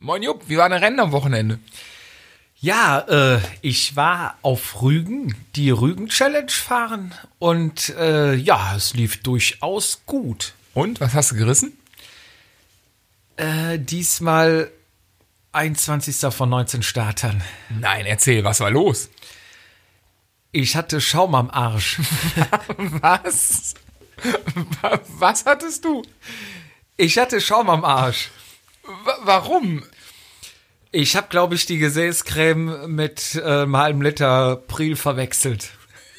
Moin Jupp, wie war dein Rennen am Wochenende? Ja, äh, ich war auf Rügen, die Rügen-Challenge fahren und äh, ja, es lief durchaus gut. Und, was hast du gerissen? Äh, diesmal 21. von 19 Startern. Nein, erzähl, was war los? Ich hatte Schaum am Arsch. was? Was hattest du? Ich hatte Schaum am Arsch. Warum? Ich habe, glaube ich, die Gesäßcreme mit äh, einem halben Liter Pril verwechselt.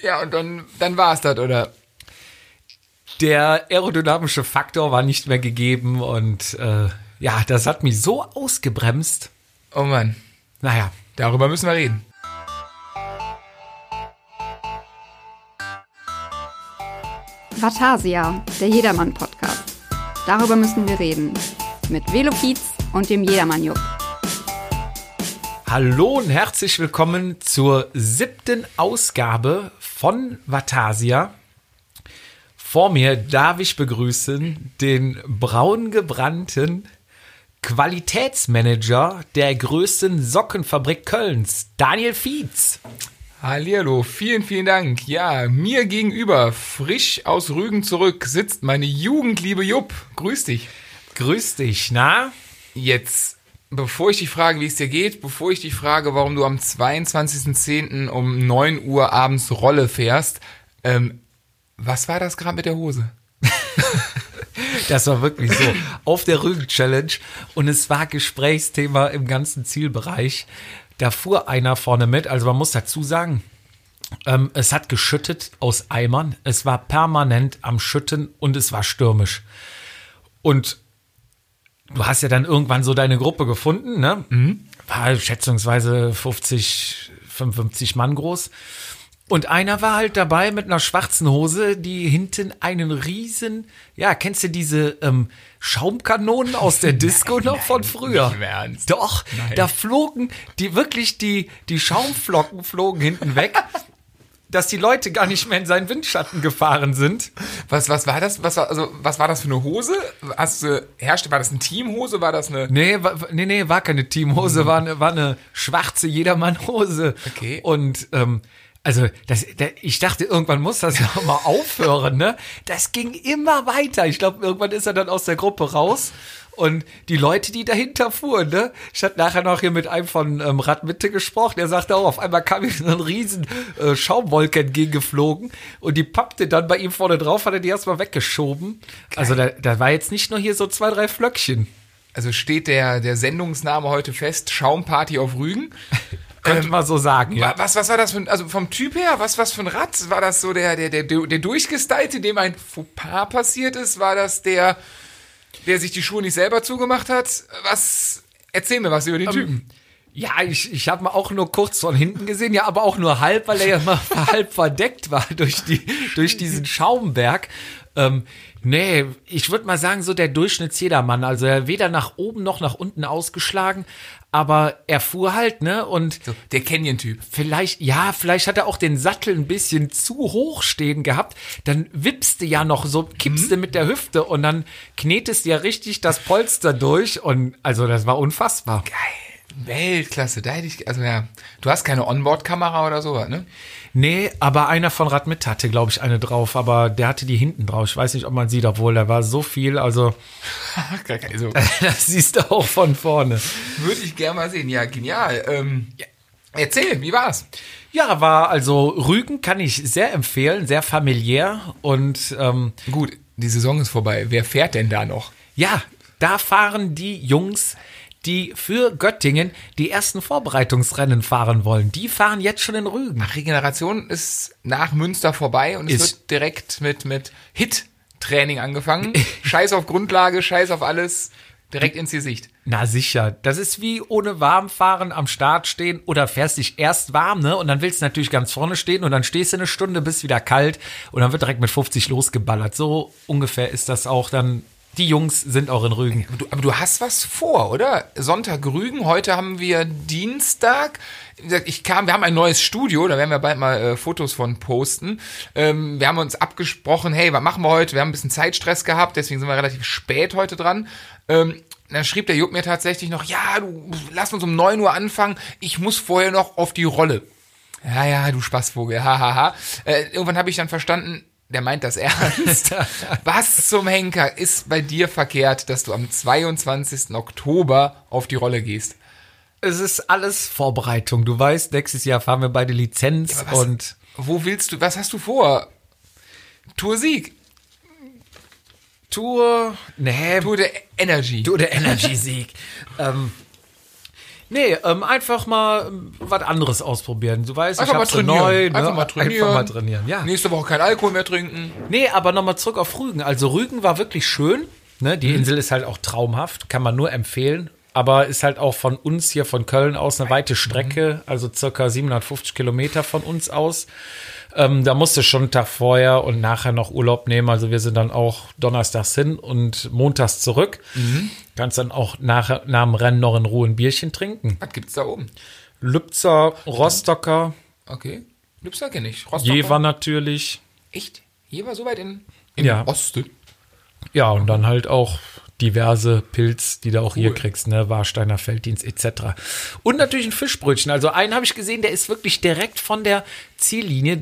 Ja, und dann, dann war es das, oder? Der aerodynamische Faktor war nicht mehr gegeben und äh, ja, das hat mich so ausgebremst. Oh Mann. Naja. Darüber müssen wir reden. Vatasia, der Jedermann-Podcast. Darüber müssen wir reden. Mit Velo Pietz und dem Jedermann-Jupp. Hallo und herzlich willkommen zur siebten Ausgabe von Vatasia. Vor mir darf ich begrüßen den braun gebrannten Qualitätsmanager der größten Sockenfabrik Kölns, Daniel Fietz. Hallihallo, vielen, vielen Dank. Ja, mir gegenüber, frisch aus Rügen zurück, sitzt meine Jugendliebe Jupp. Grüß dich. Grüß dich, na? Jetzt, bevor ich dich frage, wie es dir geht, bevor ich dich frage, warum du am 22.10. um 9 Uhr abends Rolle fährst, ähm, was war das gerade mit der Hose? Das war wirklich so. Auf der Rügen-Challenge. Und es war Gesprächsthema im ganzen Zielbereich. Da fuhr einer vorne mit. Also man muss dazu sagen, ähm, es hat geschüttet aus Eimern. Es war permanent am Schütten und es war stürmisch. Und du hast ja dann irgendwann so deine Gruppe gefunden, ne? War schätzungsweise 50, 55 Mann groß. Und einer war halt dabei mit einer schwarzen Hose, die hinten einen riesen, ja, kennst du diese ähm, Schaumkanonen aus der Disco noch von früher? Doch, Nein. da flogen die wirklich die die Schaumflocken flogen hinten weg, dass die Leute gar nicht mehr in seinen Windschatten gefahren sind. Was, was war das? Was war, also, was war das für eine Hose? Hast du, herrschte, war das eine Teamhose? War das eine, Nee, war, nee, nee, war keine Teamhose, war eine, war eine schwarze Jedermannhose. Okay. Und ähm, also das, da, ich dachte, irgendwann muss das ja mal aufhören, ne? Das ging immer weiter. Ich glaube, irgendwann ist er dann aus der Gruppe raus. Und die Leute, die dahinter fuhren, ne? Ich hatte nachher noch hier mit einem von ähm, Radmitte gesprochen, der sagte auch, auf einmal kam ihm so ein riesen äh, Schaumwolke entgegengeflogen und die pappte dann bei ihm vorne drauf, hat er die erstmal weggeschoben. Also da, da war jetzt nicht nur hier so zwei, drei Flöckchen. also steht der, der Sendungsname heute fest, Schaumparty auf Rügen. Könnte man so sagen, ja. Wa- Was, was war das für ein, also vom Typ her, was, was für ein Rad? War das so der, der, der, der Durchgestylte, dem ein Fauxpas passiert ist? War das der, der sich die Schuhe nicht selber zugemacht hat? Was, erzähl mir was über den Typen. Ja, ich, ich habe mal auch nur kurz von hinten gesehen, ja, aber auch nur halb, weil er ja mal halb verdeckt war durch, die, durch diesen Schaumberg. Ähm, nee, ich würde mal sagen, so der Durchschnittsjedermann. Also er weder nach oben noch nach unten ausgeschlagen, aber er fuhr halt, ne? Und So, der Canyon-Typ. Vielleicht, ja, vielleicht hat er auch den Sattel ein bisschen zu hoch stehen gehabt. Dann wippst du ja noch so, kippst du mit der Hüfte und dann knetest ja richtig das Polster durch. Und also das war unfassbar. Weltklasse, da hätte ich, also ja, du hast keine Onboard-Kamera oder sowas, ne? Nee, aber einer von Radmit hatte, glaube ich, eine drauf, aber der hatte die hinten drauf. Ich weiß nicht, ob man sieht, obwohl da war so viel, also Also, das siehst du auch von vorne. würde ich gerne mal sehen. Ja, genial. Ähm, erzähl, wie war's? Ja, war also Rügen kann ich sehr empfehlen, sehr familiär und ähm, Gut, die Saison ist vorbei. Wer fährt denn da noch? ja, da fahren die Jungs, die für Göttingen die ersten Vorbereitungsrennen fahren wollen. Die fahren jetzt schon in Rügen. Ach, Regeneration ist nach Münster vorbei und es Ist- wird direkt mit, mit Hit-Training angefangen. Scheiß auf Grundlage, Scheiß auf alles, direkt ins Gesicht. Na sicher, das ist wie ohne Warmfahren am Start stehen oder fährst dich erst warm, ne? Und dann willst du natürlich ganz vorne stehen und dann stehst du eine Stunde, bist wieder kalt und dann wird direkt mit 50 losgeballert. So ungefähr ist das auch dann. Die Jungs sind auch in Rügen. Du, aber du hast was vor, oder? Sonntag Rügen, heute haben wir Dienstag. Ich kam, wir haben ein neues Studio, da werden wir bald mal äh, Fotos von posten. Ähm, wir haben uns abgesprochen, hey, was machen wir heute? Wir haben ein bisschen Zeitstress gehabt, deswegen sind wir relativ spät heute dran. Ähm, dann schrieb der Jupp mir tatsächlich noch, ja, du, lass uns um 9 Uhr anfangen, ich muss vorher noch auf die Rolle. Ja, ja, du Spaßvogel, hahaha. Ha, ha. Äh, irgendwann habe ich dann verstanden, der meint das ernst. Was zum Henker ist bei dir verkehrt, dass du am 22. Oktober auf die Rolle gehst? Es ist alles Vorbereitung. Du weißt, nächstes Jahr fahren wir beide Lizenz was- und Wo willst du, was hast du vor? Tour Sieg, Tour. Nee, Tour der Energy. Tour der Energy-Sieg. ähm, nee, ähm, einfach mal ähm, was anderes ausprobieren. Du weißt, Einfach ich mal hab's so trainieren. neu. Ne? Einfach mal trainieren. Einfach mal trainieren, ja. Nächste Woche kein Alkohol mehr trinken. Nee, aber nochmal zurück auf Rügen. Also Rügen war wirklich schön. Ne? Die Insel ist halt auch traumhaft, kann man nur empfehlen. Aber ist halt auch von uns hier von Köln aus eine weite Strecke, also circa 750 Kilometer von uns aus. Ähm, da musste schon einen Tag vorher und nachher noch Urlaub nehmen. Also wir sind dann auch donnerstags hin und montags zurück. Kannst dann auch nachher, nach dem Rennen noch in Ruhe ein Bierchen trinken. Was gibt's da oben? Lübzer, Rostocker, Okay. Lübster kenne ich. Rostocker. Jever natürlich. Echt? Jever so weit in, im Ja. Osten? Ja, und dann halt auch diverse Pilz, die du auch hier Cool. kriegst, ne, Warsteiner Felddienst etc. Und natürlich ein Fischbrötchen. Also einen habe ich gesehen, der ist wirklich direkt von der Ziellinie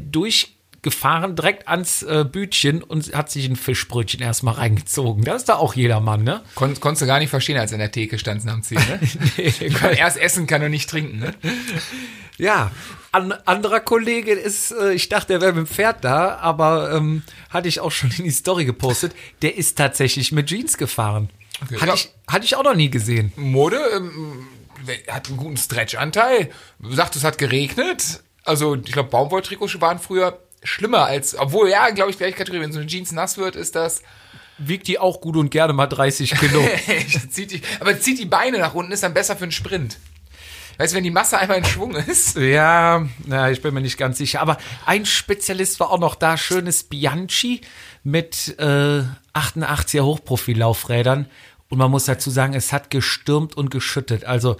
durchgefahren, direkt ans äh, Bütchen und hat sich ein Fischbrötchen erstmal reingezogen. Das ist da auch jedermann, ne? Kon konntest du gar nicht verstehen, als er in der Theke stand am Ziel, ne? Nee, Kann erst essen, kann und nicht trinken, ne? Ja, an anderer Kollege ist, äh, ich dachte, er wäre mit dem Pferd da, aber ähm, hatte ich auch schon in die Story gepostet. Der ist tatsächlich mit Jeans gefahren. Okay. Hatte, Ja. ich, hatte ich auch noch nie gesehen. Mode ähm, hat einen guten Stretch-Anteil. Du sagst, es hat geregnet. Also, ich glaube, Baumwolltrikots waren früher schlimmer als, obwohl, ja, glaube ich, gleich Kategorie, wenn so eine Jeans nass wird, ist das, Wiegt die auch gut und gerne mal 30 Kilo. zieht die, aber zieht die Beine nach unten, ist dann besser für einen Sprint. Weißt du, wenn die Masse einmal in Schwung ist, ja, na, ich bin mir nicht ganz sicher. Aber ein Spezialist war auch noch da, schönes Bianchi mit äh, 88er Hochprofillaufrädern. Und man muss dazu sagen, es hat gestürmt und geschüttet. Also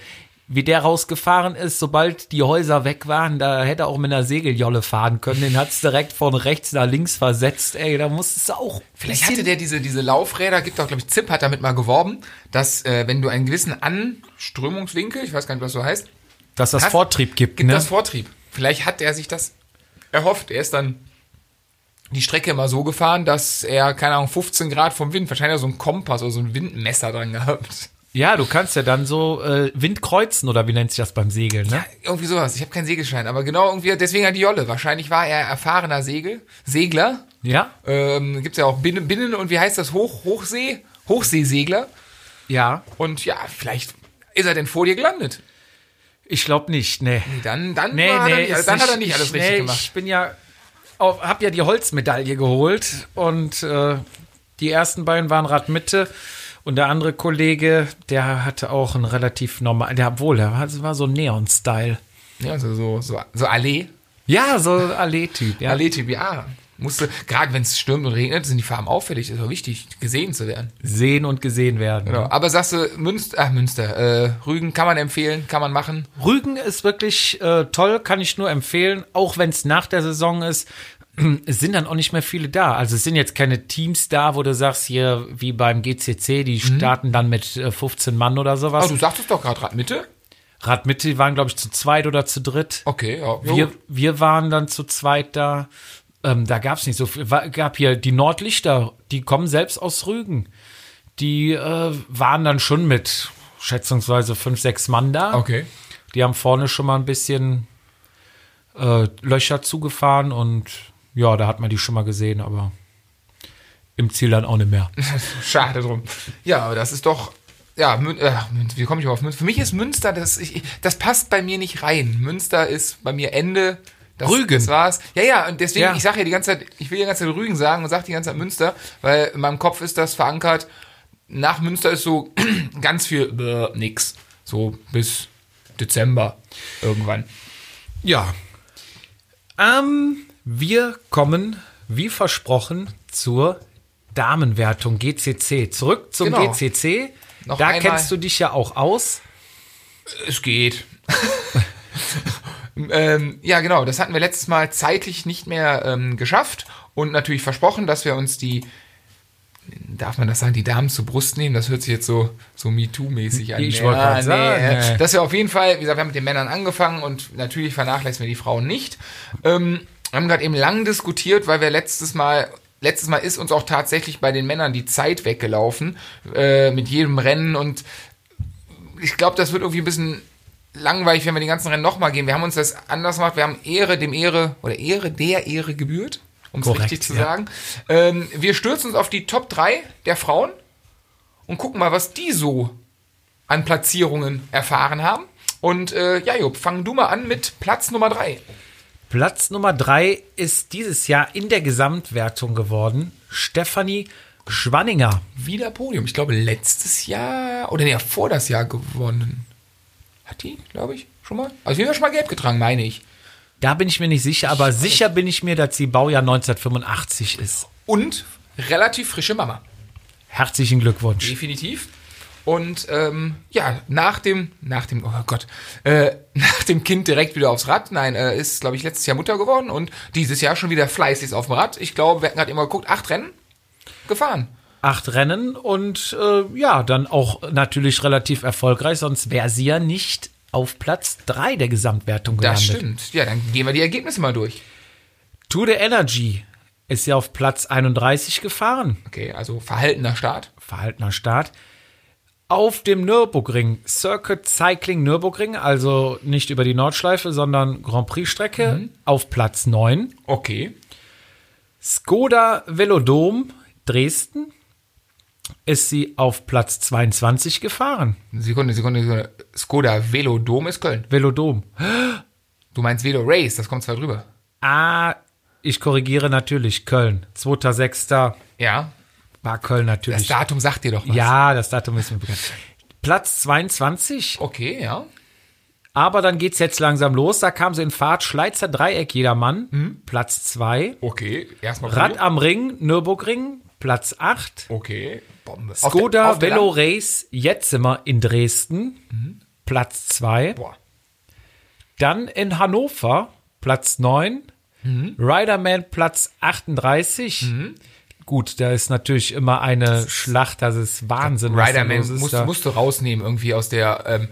wie der rausgefahren ist, sobald die Häuser weg waren, da hätte er auch mit einer Segeljolle fahren können. Den hat's direkt von rechts nach links versetzt. Ey, da musstest du auch. Vielleicht hatte der diese, diese Laufräder, gibt auch, glaube ich, Zip hat damit mal geworben, dass äh, wenn du einen gewissen Anströmungswinkel, ich weiß gar nicht, was so heißt, dass das hast- Vortrieb gibt, gibt ne? das Vortrieb. Vielleicht hat er sich das erhofft. Er ist dann die Strecke immer so gefahren, dass er, keine Ahnung, 15 Grad vom Wind, wahrscheinlich hat so ein Kompass oder so ein Windmesser dran gehabt. Ja, du kannst ja dann so äh, Wind kreuzen oder wie nennt sich das beim Segeln, ne? Irgendwie sowas. Ich habe keinen Segelschein, aber genau irgendwie, deswegen hat die Jolle. Wahrscheinlich war er erfahrener Segel, Segler. Ja, Ähm, gibt's ja auch Binnen, Binnen und wie heißt das? Hoch, Hochsee? Hochseesegler. ja. Und ja, vielleicht ist er denn vor dir gelandet. Ich glaube nicht, nee. Nee, Dann, dann, Nee, war er nee, nicht, also dann hat er nicht alles nee, richtig gemacht. Ich bin ja, auf, hab ja die Holzmedaille geholt und äh, die ersten beiden waren Radmitte und der andere Kollege, der hatte auch ein relativ normal, der obwohl, der war, so Neon-Style. Ja, also so, so, so Allee. Ja, so Allee-Typ, ja. Allee-Typ, ja. Musste, gerade wenn es stürmt und regnet, sind die Farben auffällig. Ist auch wichtig, gesehen zu werden. Sehen und gesehen werden. Genau. Aber sagst du, Münster, ach, Münster, äh, Rügen kann man empfehlen, kann man machen. Rügen ist wirklich äh, toll, kann ich nur empfehlen, auch wenn es nach der Saison ist. Es sind dann auch nicht mehr viele da. Also es sind jetzt keine Teams da, wo du sagst, hier wie beim GCC, die starten dann mit äh, 15 Mann oder sowas. Aber du sagtest doch gerade Radmitte. Radmitte die waren, glaube ich, zu zweit oder zu dritt. Okay, ja. Wir, wir waren dann zu zweit da. Ähm, da gab es nicht so viel. Gab hier die Nordlichter, die kommen selbst aus Rügen. Die äh, waren dann schon mit schätzungsweise fünf, sechs Mann da. Okay. Die haben vorne schon mal ein bisschen äh, Löcher zugefahren und ja, da hat man die schon mal gesehen, aber im Ziel dann auch nicht mehr. Schade drum. Ja, aber das ist doch. Ja, Mün äh, wie komme ich auf Münster? Für mich ist Münster, das, ich, das passt bei mir nicht rein. Münster ist bei mir Ende. Das, Rügen. Das war's. Ja, ja, und deswegen, Ja. ich sage ja die ganze Zeit, ich will die ganze Zeit Rügen sagen und sage die ganze Zeit Münster, weil in meinem Kopf ist das verankert. Nach Münster ist so ganz viel äh, nix. So bis Dezember irgendwann. Ja. Ähm, wir kommen, wie versprochen, zur Damenwertung GCC. Zurück zum Genau. GCC. Noch da einmal. kennst du dich ja auch aus. Es geht. ähm, ja, genau, das hatten wir letztes Mal zeitlich nicht mehr ähm, geschafft und natürlich versprochen, dass wir uns die darf man das sagen, die Damen zur Brust nehmen? Das hört sich jetzt so, so MeToo-mäßig an. Ich wollte gerade sagen, äh, äh. Das wäre auf jeden Fall, wie gesagt, wir haben mit den Männern angefangen und natürlich vernachlässigen wir die Frauen nicht. Ähm, wir haben gerade eben lang diskutiert, weil wir letztes Mal, letztes Mal ist uns auch tatsächlich bei den Männern die Zeit weggelaufen, äh, mit jedem Rennen und ich glaube, das wird irgendwie ein bisschen langweilig, wenn wir die ganzen Rennen nochmal gehen. Wir haben uns das anders gemacht. Wir haben Ehre dem Ehre oder Ehre der Ehre gebührt, um es richtig zu ja. sagen. Ähm, wir stürzen uns auf die Top 3 der Frauen und gucken mal, was die so an Platzierungen erfahren haben. Und äh, ja, Jupp, fang du mal an mit Platz Nummer 3. Platz Nummer drei ist dieses Jahr in der Gesamtwertung geworden. Stefanie Schwanninger. Wieder Podium. Ich glaube, letztes Jahr oder nee, vor das Jahr gewonnen. Hat die, glaube ich, schon mal? Also, wir haben schon mal gelb getragen, meine ich. Da bin ich mir nicht sicher, aber sicher bin ich mir, dass sie Baujahr 1985 ist. Und relativ frische Mama. Herzlichen Glückwunsch. Definitiv. Und ähm, ja, nach dem, nach dem, oh Gott, äh, nach dem Kind direkt wieder aufs Rad. Nein, äh, ist, glaube ich, letztes Jahr Mutter geworden und dieses Jahr schon wieder fleißig auf dem Rad. Ich glaube, wir hatten gerade immer geguckt, acht Rennen gefahren. Acht Rennen und äh, ja, dann auch natürlich relativ erfolgreich, sonst wäre sie ja nicht auf Platz drei der Gesamtwertung gelandet. Das stimmt. Ja, dann gehen wir die Ergebnisse mal durch. Tour de Energy ist ja auf Platz 31 gefahren. Okay, also verhaltener Start. verhaltener Start. Auf dem Nürburgring, Circuit Cycling Nürburgring, also nicht über die Nordschleife, sondern Grand Prix-Strecke, auf Platz 9. Okay. Skoda Velodrom Dresden ist sie auf Platz 22 gefahren. Sekunde, Sekunde, Sekunde. Skoda Velodom ist Köln. Velodrom. Du meinst Velo Race, das kommt zwar drüber. Ah, ich korrigiere natürlich Köln. 2.6. Ja. War Köln Das natürlich. Datum sagt dir doch was. Ja, das Datum ist mir bekannt. Platz 22 Okay, ja. Aber dann geht's jetzt langsam los. Da kam sie in Fahrt. Schleizer Dreieck, jedermann. Platz 2. Okay, erstmal Rad am Ring, Nürburgring. Platz 8. Okay, Bombe. Auf Skoda der- auf der Velo Race Jetzimer in Dresden. Platz 2. Boah. Dann in Hannover. Platz 9. Riderman Platz 38. Gut, da ist natürlich immer eine Schlacht, das ist Wahnsinn. Riderman ist musst, musst du rausnehmen irgendwie aus der ähm,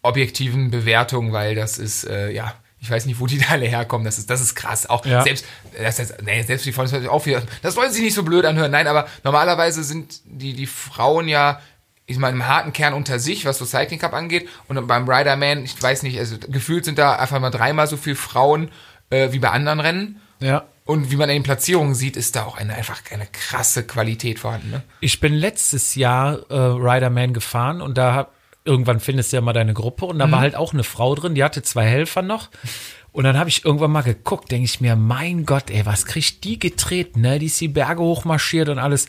objektiven Bewertung, weil das ist, äh, ja, ich weiß nicht, wo die da alle herkommen. Das ist, das ist krass. Auch Ja. selbst, das heißt, nee, selbst die Frauen, das sich auch wieder, das wollen sich nicht so blöd anhören. Nein, aber normalerweise sind die, die Frauen ja, ich meine, im harten Kern unter sich, was so Cycling Cup angeht. Und beim Riderman, ich weiß nicht, also gefühlt sind da einfach mal dreimal so viele Frauen äh, wie bei anderen Rennen. Ja. Und wie man in den Platzierungen sieht, ist da auch eine, einfach eine krasse Qualität vorhanden. Ne? Ich bin letztes Jahr äh, Riderman gefahren und da hab, irgendwann findest du ja mal deine Gruppe und da war halt auch eine Frau drin, die hatte zwei Helfer noch. Und dann habe ich irgendwann mal geguckt, denke ich mir, mein Gott, ey, was kriegt die getreten, ne? Die ist die Berge hochmarschiert und alles.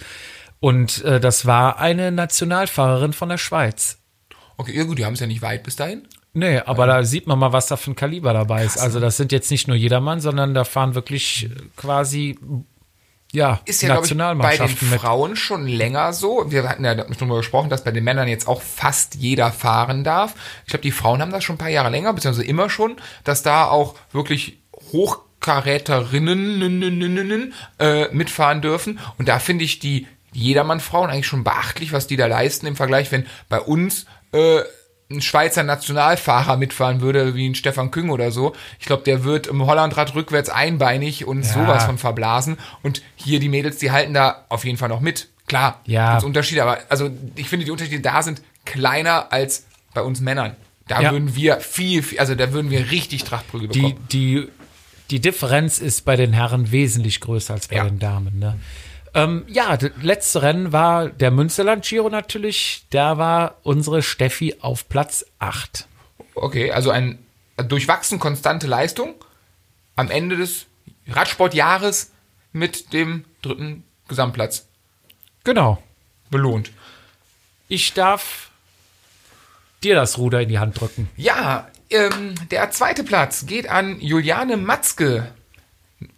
Und äh, das war eine Nationalfahrerin von der Schweiz. Okay, ja gut, die haben es ja nicht weit bis dahin. Nee, aber da sieht man mal, was da für ein Kaliber dabei ist. Also das sind jetzt nicht nur jedermann, sondern da fahren wirklich äh, quasi ja, ist ja, ich, bei den. Frauen schon länger so. Wir hatten ja darüber gesprochen, dass bei den Männern jetzt auch fast jeder fahren darf. Ich glaube, die Frauen haben das schon ein paar Jahre länger, beziehungsweise immer schon, dass da auch wirklich Hochkaräterinnen äh, mitfahren dürfen. Und da finde ich die Jedermann-Frauen eigentlich schon beachtlich, was die da leisten im Vergleich, wenn bei uns äh, ein Schweizer Nationalfahrer mitfahren würde, wie ein Stefan Küng oder so. Ich glaube, der wird im Hollandrad rückwärts einbeinig und sowas von verblasen. Und hier die Mädels, die halten da auf jeden Fall noch mit. Klar, Ja. gibt's Unterschiede, aber also ich finde, die Unterschiede da sind kleiner als bei uns Männern. Da Ja. würden wir viel, viel, also da würden wir richtig Trachtprügel die, bekommen. die, die Differenz ist bei den Herren wesentlich größer als bei Ja. den Damen. Ne? Ähm, ja, das letzte Rennen war der Münsterland Giro natürlich. Da war unsere Steffi auf Platz 8. Okay, also ein durchwachsen konstante Leistung am Ende des Radsportjahres mit dem dritten Gesamtplatz Genau. belohnt. Ich darf dir das Ruder in die Hand drücken. Ja, ähm, der zweite Platz geht an Juliane Matzke,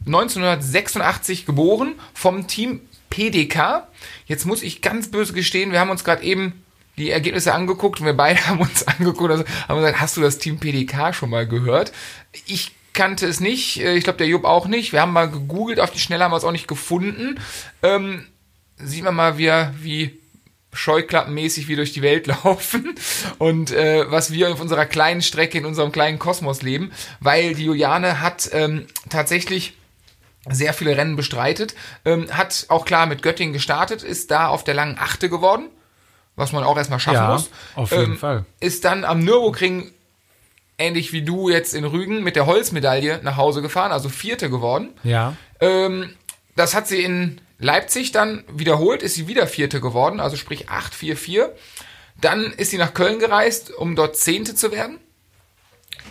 1986 geboren, vom Team PDK. Jetzt muss ich ganz böse gestehen, wir haben uns gerade eben die Ergebnisse angeguckt und wir beide haben uns angeguckt, also haben gesagt, hast du das Team PDK schon mal gehört? Ich kannte es nicht, äh, ich glaube der Jupp auch nicht. Wir haben mal gegoogelt, auf die Schnelle haben wir es auch nicht gefunden. Ähm, sieht man mal, wie, wie scheuklappenmäßig wir durch die Welt laufen und äh, was wir auf unserer kleinen Strecke in unserem kleinen Kosmos leben, weil die Juliane hat ähm, tatsächlich sehr viele Rennen bestreitet, ähm, hat auch klar mit Göttingen gestartet, ist da auf der langen Achte geworden, was man auch erstmal schaffen Ja, muss. auf jeden ähm, Fall. Ist dann am Nürburgring ähnlich wie du jetzt in Rügen mit der Holzmedaille nach Hause gefahren, also Vierte geworden. Ja. Ähm, das hat sie in Leipzig dann wiederholt, ist sie wieder Vierte geworden, also sprich 8-4-4. Dann ist sie nach Köln gereist, um dort Zehnte zu werden.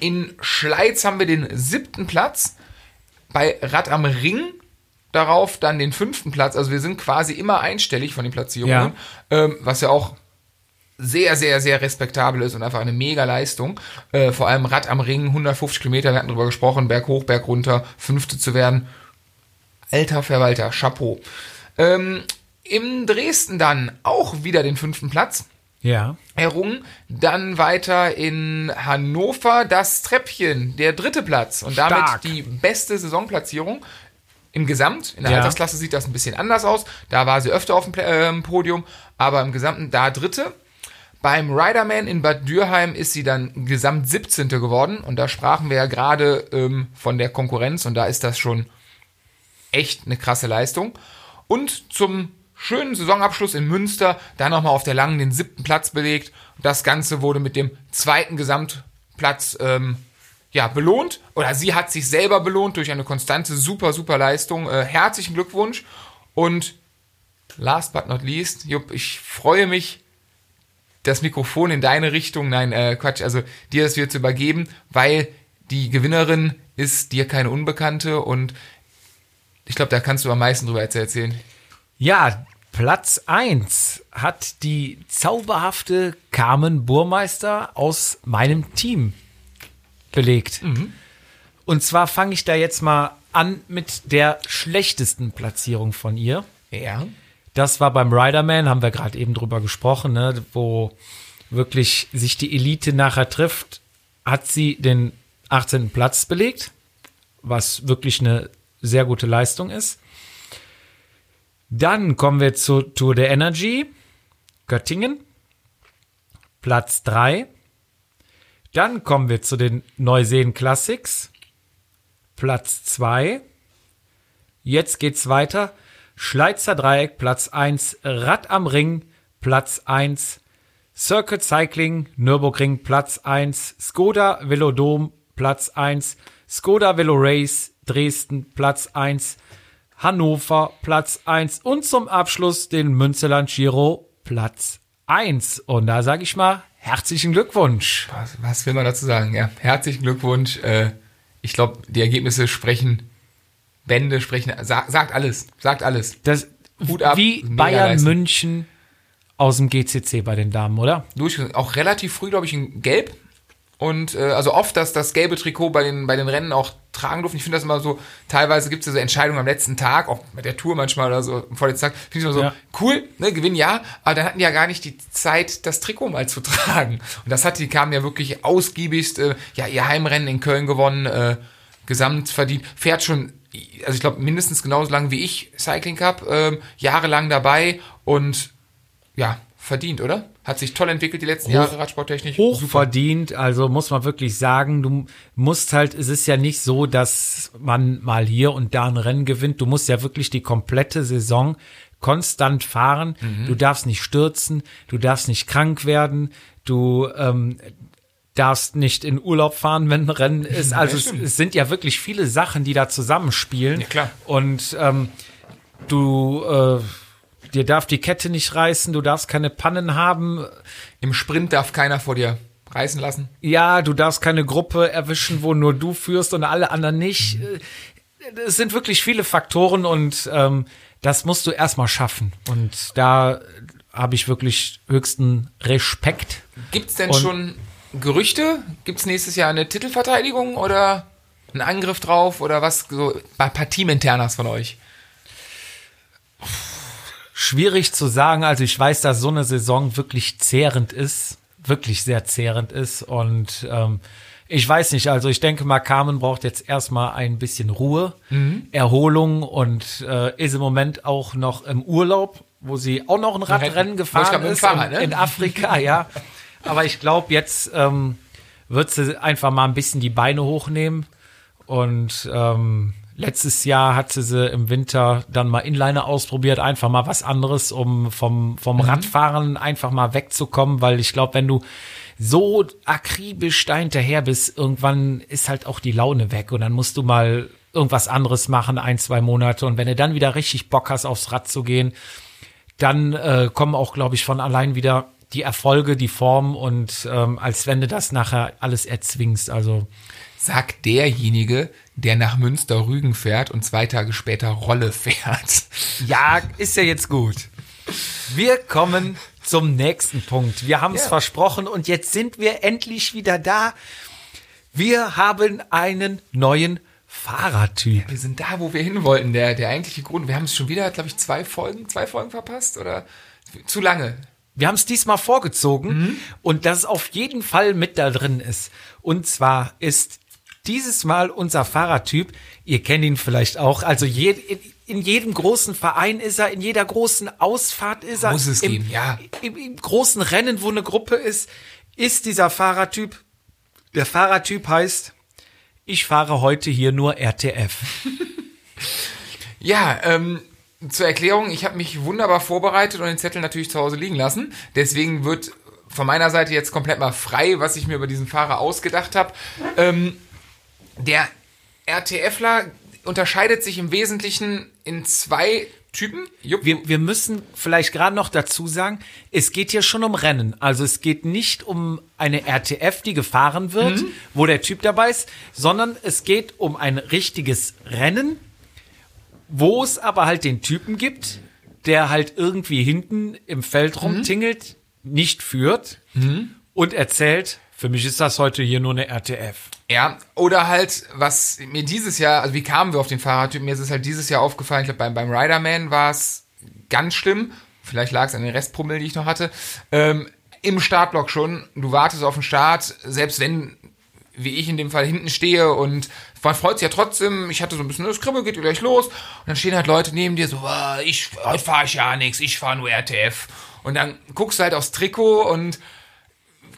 In Schleiz haben wir den siebten Platz. Bei Rad am Ring darauf dann den fünften Platz. Also wir sind quasi immer einstellig von den Platzierungen, Ähm, was ja auch sehr, sehr, sehr respektabel ist und einfach eine mega Leistung. Äh, vor allem Rad am Ring, 150 Kilometer, wir hatten drüber gesprochen, Berg hoch, Berg runter, Fünfte zu werden. Alter Verwalter, Chapeau. Ähm, Im Dresden dann auch wieder den fünften Platz Ja. errungen. Dann weiter in Hannover das Treppchen, der dritte Platz und damit Stark. die beste Saisonplatzierung im Gesamt. In der Ja. Altersklasse sieht das ein bisschen anders aus. Da war sie öfter auf dem ähm, Podium, aber im Gesamten da dritte. Beim Riderman in Bad Dürheim ist sie dann gesamt 17. geworden und da sprachen wir ja gerade ähm, von der Konkurrenz und da ist das schon echt eine krasse Leistung. Und zum schönen Saisonabschluss in Münster dann nochmal auf der langen den siebten Platz belegt. Das Ganze wurde mit dem zweiten Gesamtplatz ähm, ja, belohnt. Oder sie hat sich selber belohnt durch eine konstante, super, super Leistung. Äh, herzlichen Glückwunsch. Und last but not least, Jupp, ich freue mich, das Mikrofon in deine Richtung, nein, äh, Quatsch, also dir das wieder zu übergeben, weil die Gewinnerin ist dir keine Unbekannte und ich glaube, da kannst du am meisten drüber erzählen. Ja, Platz 1 hat die zauberhafte Carmen Burmeister aus meinem Team belegt. Und zwar fange ich da jetzt mal an mit der schlechtesten Platzierung von ihr. Ja. Das war beim Riderman, haben wir gerade eben drüber gesprochen, ne, wo wirklich sich die Elite nachher trifft, hat sie den 18. Platz belegt, was wirklich eine sehr gute Leistung ist. Dann kommen wir zur Tour de Energy, Göttingen, Platz 3. Dann kommen wir zu den Neuseen Classics, Platz 2. Jetzt geht's weiter. Schleizer Dreieck, Platz 1. Rad am Ring, Platz 1. Circuit Cycling, Nürburgring, Platz 1. Skoda Velodom, Platz 1. Skoda Velo Race, Dresden, Platz 1. Hannover, Platz 1. Und zum Abschluss den Münsterland Giro, Platz 1. Und da sage ich mal, herzlichen Glückwunsch. Was, was will man dazu sagen? Ja, herzlichen Glückwunsch. Äh, ich glaube, die Ergebnisse sprechen Bände, sprechen, sa sagt alles, sagt alles. Das, Hut ab, wie Bayern Leistung. München aus dem GCC bei den Damen, oder? durch, auch relativ früh, glaube ich, in Gelb. Und äh, also oft, dass das gelbe Trikot bei den, bei den Rennen auch tragen durften. Ich finde das immer so, teilweise gibt es ja so Entscheidungen am letzten Tag, auch mit der Tour manchmal oder so, vor letzten Tag. Finde ich immer so, Ja. cool, ne, Gewinn ja, aber dann hatten die ja gar nicht die Zeit, das Trikot mal zu tragen. Und das hat die kamen ja wirklich ausgiebigst, äh, ja, ihr Heimrennen in Köln gewonnen, äh, gesamt verdient, fährt schon, also ich glaube, mindestens genauso lang wie ich Cycling Cup, ähm, jahrelang dabei und ja, verdient, oder? Hat sich toll entwickelt die letzten Jahre radsporttechnisch. hochverdient. Also muss man wirklich sagen, du musst halt, es ist ja nicht so, dass man mal hier und da ein Rennen gewinnt. Du musst ja wirklich die komplette Saison konstant fahren. Du darfst nicht stürzen, du darfst nicht krank werden, du ähm, darfst nicht in Urlaub fahren, wenn ein Rennen ist. Also es, es sind ja wirklich viele Sachen, die da zusammenspielen. Ja, klar. Und ähm, du äh, dir darf die Kette nicht reißen, du darfst keine Pannen haben. Im Sprint darf keiner vor dir reißen lassen. Ja, du darfst keine Gruppe erwischen, wo nur du führst und alle anderen nicht. Äh, Es sind wirklich viele Faktoren und ähm, das musst du erstmal schaffen. Und da habe ich wirklich höchsten Respekt. Gibt's denn Und- schon Gerüchte? Gibt's nächstes Jahr eine Titelverteidigung oder einen Angriff drauf oder was? So ein paar Teaminternas von euch. Schwierig zu sagen. Also ich weiß, dass so eine Saison wirklich zehrend ist, wirklich sehr zehrend ist. Und ähm, ich weiß nicht, also ich denke mal, Carmen braucht jetzt erstmal ein bisschen Ruhe, Erholung und äh, ist im Moment auch noch im Urlaub. wo sie auch noch ein Radrennen gefahren ist Fahrrad, in, ne? in Afrika, ja. Aber ich glaube, jetzt ähm, wird sie einfach mal ein bisschen die Beine hochnehmen. Und ähm, letztes Jahr hatte sie im Winter dann mal Inliner ausprobiert, einfach mal was anderes, um vom, Mhm. vom Radfahren einfach mal wegzukommen, weil ich glaube, wenn du so akribisch da hinterher bist, irgendwann ist halt auch die Laune weg und dann musst du mal irgendwas anderes machen, ein, zwei Monate. Und wenn du dann wieder richtig Bock hast, aufs Rad zu gehen, dann äh, kommen auch, glaube ich, von allein wieder die Erfolge, die Form und ähm, als wenn du das nachher alles erzwingst. Also Sagt derjenige, der nach Münster-Rügen fährt und zwei Tage später Rolle fährt. ja, ist ja jetzt gut. Wir kommen zum nächsten Punkt. Wir haben es Ja. versprochen und jetzt sind wir endlich wieder da. Wir haben einen neuen Fahrertyp. Wir sind da, wo wir hin wollten. Der, der eigentliche Grund. Wir haben es schon wieder, glaube ich, zwei Folgen, zwei Folgen verpasst oder zu lange. Wir haben es diesmal vorgezogen und dass es auf jeden Fall mit da drin ist. Und zwar ist dieses Mal unser Fahrertyp, ihr kennt ihn vielleicht auch, also je, in, in jedem großen Verein ist er, in jeder großen Ausfahrt ist er. Muss es im, geben, ja. Im, Im großen Rennen, wo eine Gruppe ist, ist dieser Fahrertyp. Der Fahrertyp heißt, ich fahre heute hier nur RTF. Ja, ähm, zur Erklärung, ich habe mich wunderbar vorbereitet und den Zettel natürlich zu Hause liegen lassen. Deswegen wird von meiner Seite jetzt komplett mal frei, was ich mir über diesen Fahrer ausgedacht habe. Ähm, der RTFler unterscheidet sich im Wesentlichen in zwei Typen. Jupp. Wir, wir müssen vielleicht gerade noch dazu sagen, es geht hier schon um Rennen. Also es geht nicht um eine RTF, die gefahren wird, wo der Typ dabei ist, sondern es geht um ein richtiges Rennen, wo es aber halt den Typen gibt, der halt irgendwie hinten im Feld rumtingelt, nicht führt und erzählt, für mich ist das heute hier nur eine RTF. Ja, oder halt, was mir dieses Jahr, also wie kamen wir auf den Fahrradtyp? Mir ist es halt dieses Jahr aufgefallen, ich glaube, beim, beim Riderman war es ganz schlimm. Vielleicht lag es an den Restpromille, die ich noch hatte. Ähm, Im Startblock schon, du wartest auf den Start, selbst wenn, wie ich in dem Fall, hinten stehe und man freut sich ja trotzdem, ich hatte so ein bisschen, das Kribbel geht gleich los und dann stehen halt Leute neben dir so, "Ah, ich, heute fahre ich ja nichts, ich fahre nur RTF. Und dann guckst du halt aufs Trikot und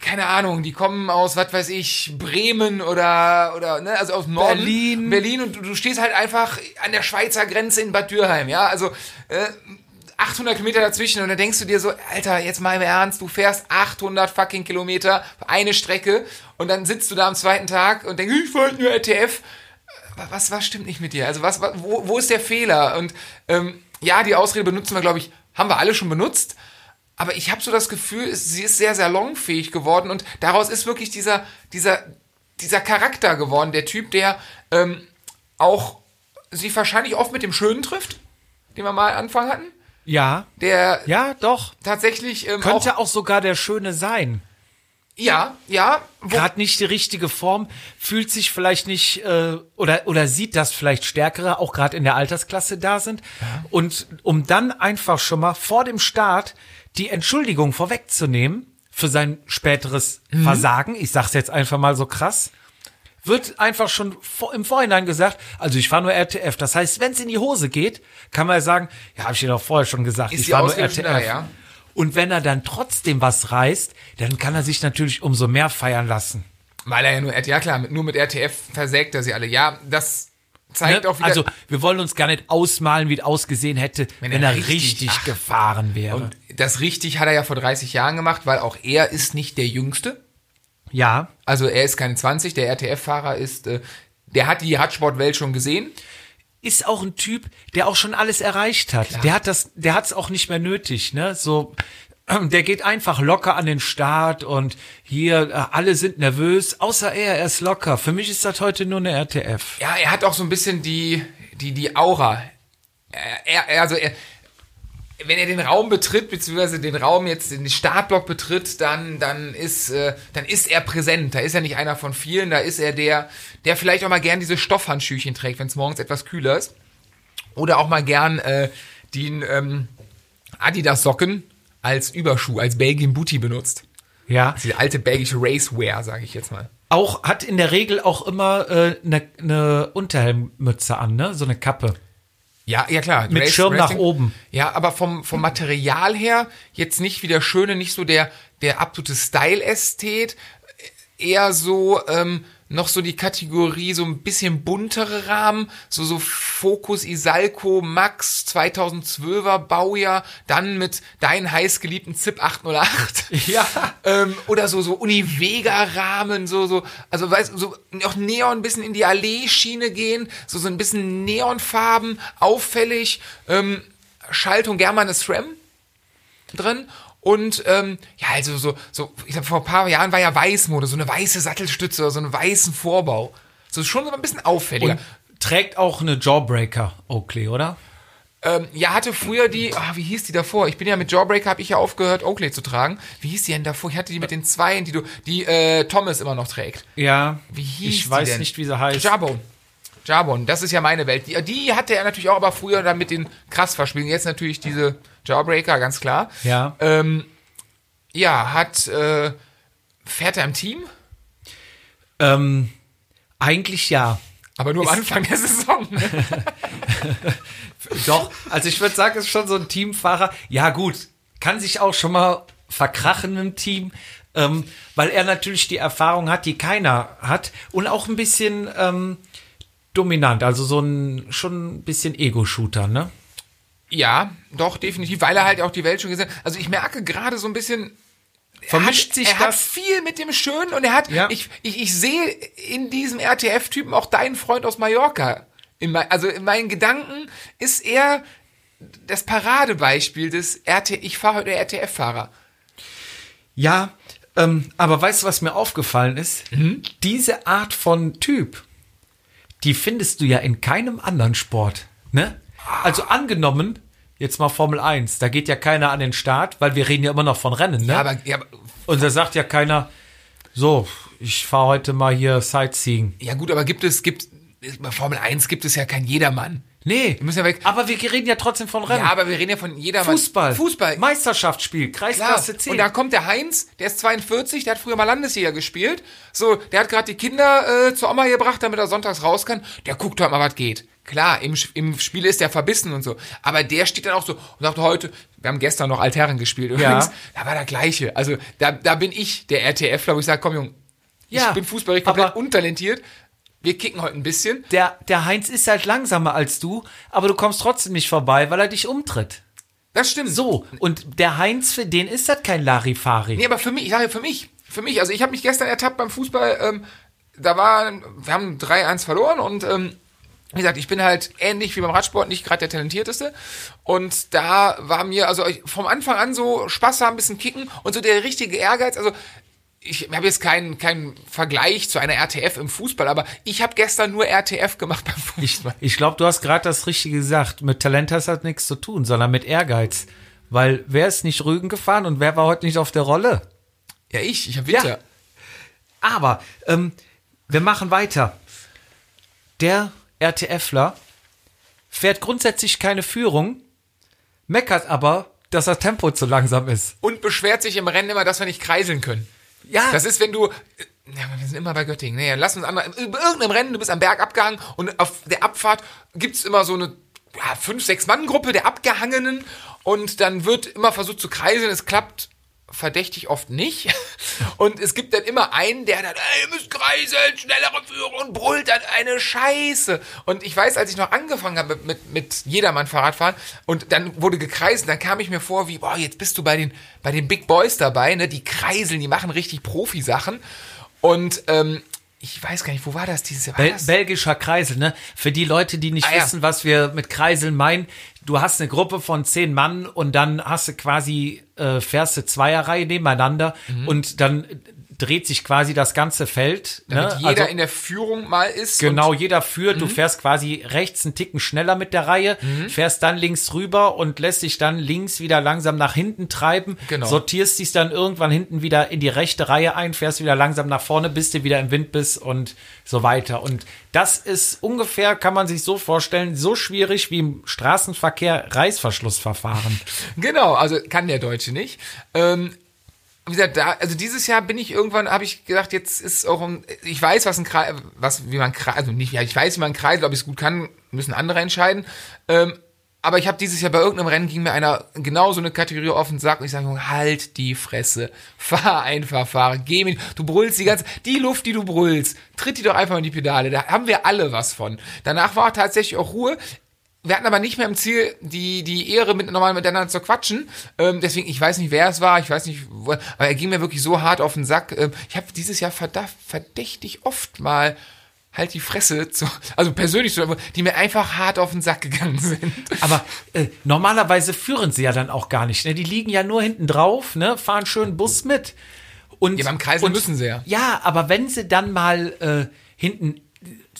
keine Ahnung, die kommen aus, was weiß ich, Bremen oder, oder, ne, also aus Norden. Berlin. Berlin und du, du stehst halt einfach an der Schweizer Grenze in Bad Dürheim, ja, also, äh, 800 Kilometer dazwischen und dann denkst du dir so, Alter, jetzt mal im Ernst, du fährst 800 fucking Kilometer für eine Strecke und dann sitzt du da am zweiten Tag und denkst, ich wollte nur RTF. Was, was stimmt nicht mit dir? Also was, was wo, wo ist der Fehler? Und ähm, ja, die Ausrede benutzen wir, glaube ich, haben wir alle schon benutzt. Aber ich habe so das Gefühl, sie ist sehr salonfähig geworden und daraus ist wirklich dieser, dieser, dieser Charakter geworden, der Typ, der ähm, auch sich wahrscheinlich oft mit dem Schönen trifft, den wir mal am Anfang hatten. Ja, Der ja, doch. tatsächlich ähm, Könnte auch, auch sogar der Schöne sein. ja, ja, gerade nicht die richtige Form, fühlt sich vielleicht nicht äh, oder oder sieht, dass vielleicht Stärkere auch gerade in der Altersklasse da sind und um dann einfach schon mal vor dem Start die Entschuldigung vorwegzunehmen für sein späteres Versagen, ich sag's jetzt einfach mal so krass, wird einfach schon im Vorhinein gesagt, also ich fahre nur RTF. Das heißt, wenn es in die Hose geht, kann man ja sagen, ja, habe ich dir doch vorher schon gesagt, Ist ich fahre nur RTF. schneller, ja? Und wenn er dann trotzdem was reißt, dann kann er sich natürlich umso mehr feiern lassen. weil er ja nur, ja klar, mit, nur mit RTF versägt er sie alle. Ja, das zeigt Ne? auch wieder. Also, wir wollen uns gar nicht ausmalen, wie es ausgesehen hätte, wenn, Wenn er er richtig, richtig- gefahren wäre. und das richtig hat er ja vor 30 Jahren gemacht, weil auch er ist nicht der Jüngste. ja, Also er ist keine 20, der RTF-Fahrer ist, äh, der hat die Radsportwelt schon gesehen. ist auch ein Typ, der auch schon alles erreicht hat. Der hat das, der hat es auch nicht mehr nötig, ne? So, der geht einfach locker an den Start und hier äh, alle sind nervös, außer er, er ist locker. Für mich ist das heute nur eine RTF. Ja, er hat auch so ein bisschen die, die, die Aura. Er, er, also er, wenn er den Raum betritt, beziehungsweise den Raum jetzt den Startblock betritt, dann, dann ist, äh, dann ist er präsent. Da ist er nicht einer von vielen, da ist er der, der vielleicht auch mal gern diese Stoffhandschüchen trägt, wenn es morgens etwas kühler ist. Oder auch mal gern äh, den ähm, Adidas-Socken als Überschuh, als Belgian Booty benutzt. Ja. Diese alte belgische Racewear, sage ich jetzt mal. Auch hat in der Regel auch immer eine äh, ne- ne Unterhelmmütze an, ne? So eine Kappe. Ja, ja klar. Mit Race- Schirm nach Racing. oben. Ja, aber vom, vom Material her jetzt nicht wie der Schöne, nicht so der, der absolute Style-Ästhet. Eher so, ähm, noch so die Kategorie, so ein bisschen buntere Rahmen, so, so Focus Isalco Max 2012er Baujahr, dann mit deinen heißgeliebten ZIP 808. Ja. ähm, oder so, so Univega-Rahmen, so, so, also weißt du, so noch Neon ein bisschen in die Allee-Schiene gehen, so, so ein bisschen Neonfarben, auffällig, ähm, Schaltung German SRAM drin. Und ähm, ja, also so, so, ich glaube, vor ein paar Jahren war ja Weißmode, so eine weiße Sattelstütze oder so einen weißen Vorbau. So schon so ein bisschen auffälliger. Und trägt auch eine Jawbreaker Oakley, oder? Ähm, ja, hatte früher die, ah, wie hieß die davor? Ich bin ja mit Jawbreaker, habe ich ja aufgehört, Oakley zu tragen. Wie hieß die denn davor? Ich hatte die mit den Zweien, die du, die äh, Thomas immer noch trägt. Ja. Wie hieß Ich die weiß denn? nicht, wie sie heißt. Jarbone. Jarbone, das ist ja meine Welt. Die, die hatte er natürlich auch aber früher dann mit den krass verspielen. Jetzt natürlich diese Jawbreaker, ganz klar. Ja. Ähm, ja, hat, äh, fährt er im Team? Ähm, eigentlich ja. Aber nur am Anfang der Saison. Doch, also ich würde sagen, ist schon so ein Teamfahrer. Ja, gut, kann sich auch schon mal verkrachen im Team, ähm, weil er natürlich die Erfahrung hat, die keiner hat und auch ein bisschen ähm, dominant, also so ein schon ein bisschen Ego-Shooter, ne? ja, doch, definitiv, weil er halt auch die Welt schon gesehen hat. Also ich merke gerade so ein bisschen, Vermischt hat, sich er hat das? viel mit dem Schönen und er hat, Ja. ich, ich, ich sehe in diesem RTF-Typen auch deinen Freund aus Mallorca. In mein, also in meinen Gedanken ist er das Paradebeispiel des RT, ich fahre heute RTF-Fahrer. Ja, ähm, aber weißt du, was mir aufgefallen ist? Diese Art von Typ, die findest du ja in keinem anderen Sport, ne? Also angenommen, jetzt mal Formel 1, da geht ja keiner an den Start, weil wir reden ja immer noch von Rennen, ne? Ja, aber, ja, aber Und da sagt ja keiner, so, ich fahre heute mal hier Sightseeing. ja gut, aber gibt es, gibt, bei Formel 1 gibt es ja kein Jedermann. Nee, Wir müssen ja weg. aber wir reden ja trotzdem von Rennen. Ja, aber wir reden ja von jedermann. Fußball. Fußball. Meisterschaftsspiel, Klar. Kreisklasse 10. Und da kommt der Heinz, der ist 42, der hat früher mal Landesjäger gespielt. So, der hat gerade die Kinder äh, zur Oma gebracht, damit er sonntags raus kann. Der guckt halt mal, was geht. Klar, im, im Spiel ist der verbissen und so. Aber der steht dann auch so und sagt heute, wir haben gestern noch Altherren gespielt übrigens. Ja. Da war der gleiche. Also da, da bin ich der RTFler, wo ich sage, komm Junge, Ja, ich bin fußballig komplett untalentiert. Wir kicken heute ein bisschen. der, der Heinz ist halt langsamer als du, aber du kommst trotzdem nicht vorbei, weil er dich umtritt. Das stimmt. So, und der Heinz, für den ist das kein Larifari. Nee, aber für mich, ich sage für mich, für mich, also ich habe mich gestern ertappt beim Fußball, ähm, da war, wir haben 3-1 verloren und ähm, wie gesagt, ich bin halt ähnlich wie beim Radsport nicht gerade der talentierteste und da war mir also vom Anfang an so Spaß haben, ein bisschen kicken und so der richtige Ehrgeiz, also ich habe jetzt keinen keinen Vergleich zu einer RTF im Fußball, aber ich habe gestern nur RTF gemacht beim Fußball. Ich glaube, du hast gerade das Richtige gesagt. Mit Talent hast das nichts zu tun, sondern mit Ehrgeiz. Weil wer ist nicht Rügen gefahren und wer war heute nicht auf der Rolle? Ja, ich, ich habe Winter. Ja. Aber ähm, wir machen weiter. Der RTFler fährt grundsätzlich keine Führung, meckert aber, dass das Tempo zu langsam ist. Und beschwert sich im Rennen immer, dass wir nicht kreiseln können. Ja, Das ist, wenn du. Ja, wir sind immer bei Göttingen. Nee, lass uns andere. Über irgendeinem Rennen, du bist am Berg abgehangen und auf der Abfahrt gibt's immer so eine ja, fünf, sechs Mann Gruppe der Abgehangenen und dann wird immer versucht zu kreiseln. Es klappt verdächtig oft nicht. Und es gibt dann immer einen, der dann, ey, ihr müsst kreiseln, schnellere Führung und brüllt dann eine Scheiße. Und ich weiß, als ich noch angefangen habe mit, mit, mit jedermann Fahrradfahren und dann wurde gekreiselt, dann kam ich mir vor wie, boah, jetzt bist du bei den, bei den Big Boys dabei, ne? Die kreiseln, die machen richtig Profi-Sachen. Und ähm, ich weiß gar nicht, wo war das dieses Jahr? Bel belgischer Kreisel, ne? Für die Leute, die nicht Ah, ja. wissen, was wir mit Kreiseln meinen, du hast eine Gruppe von zehn Mann und dann hast du quasi, äh, fährst du Zweierreihe nebeneinander Mhm. und dann dreht sich quasi das ganze Feld. Damit ne? jeder also, in der Führung mal ist. Genau, jeder führt. Mhm. Du fährst quasi rechts einen Ticken schneller mit der Reihe, fährst dann links rüber und lässt dich dann links wieder langsam nach hinten treiben. Genau. Sortierst dich dann irgendwann hinten wieder in die rechte Reihe ein, fährst wieder langsam nach vorne, bis du wieder im Wind bist und so weiter. Und das ist ungefähr, kann man sich so vorstellen, so schwierig wie im Straßenverkehr Reißverschlussverfahren. genau, also kann der Deutsche nicht. Ähm, wie gesagt, da, also dieses Jahr bin ich irgendwann, habe ich gedacht, jetzt ist auch ein, ich weiß, was ein Kreis, was, wie man Kreis, also nicht, ja, ich weiß, wie man Kreis, ob ich es gut kann, müssen andere entscheiden. Ähm, aber ich habe dieses Jahr bei irgendeinem Rennen ging mir einer genau so eine Kategorie offen sagt und ich sage, halt die Fresse, fahr einfach, fahr, geh mit, du brüllst die ganze, die Luft, die du brüllst, tritt die doch einfach in die Pedale, da haben wir alle was von. Danach war tatsächlich auch Ruhe. Wir hatten aber nicht mehr im Ziel, die, die Ehre mit, normal miteinander zu quatschen. Ähm, deswegen, ich weiß nicht, wer es war, ich weiß nicht, wo, aber er ging mir wirklich so hart auf den Sack. Ähm, ich habe dieses Jahr verdächtig oft mal halt die Fresse, zu, also persönlich, zu, die mir einfach hart auf den Sack gegangen sind. Aber äh, normalerweise führen sie ja dann auch gar nicht. Ne? Die liegen ja nur hinten drauf, ne? fahren schön Bus mit. Und, Ja, beim Kreisel und, müssen sie ja. Ja, aber wenn sie dann mal äh, hinten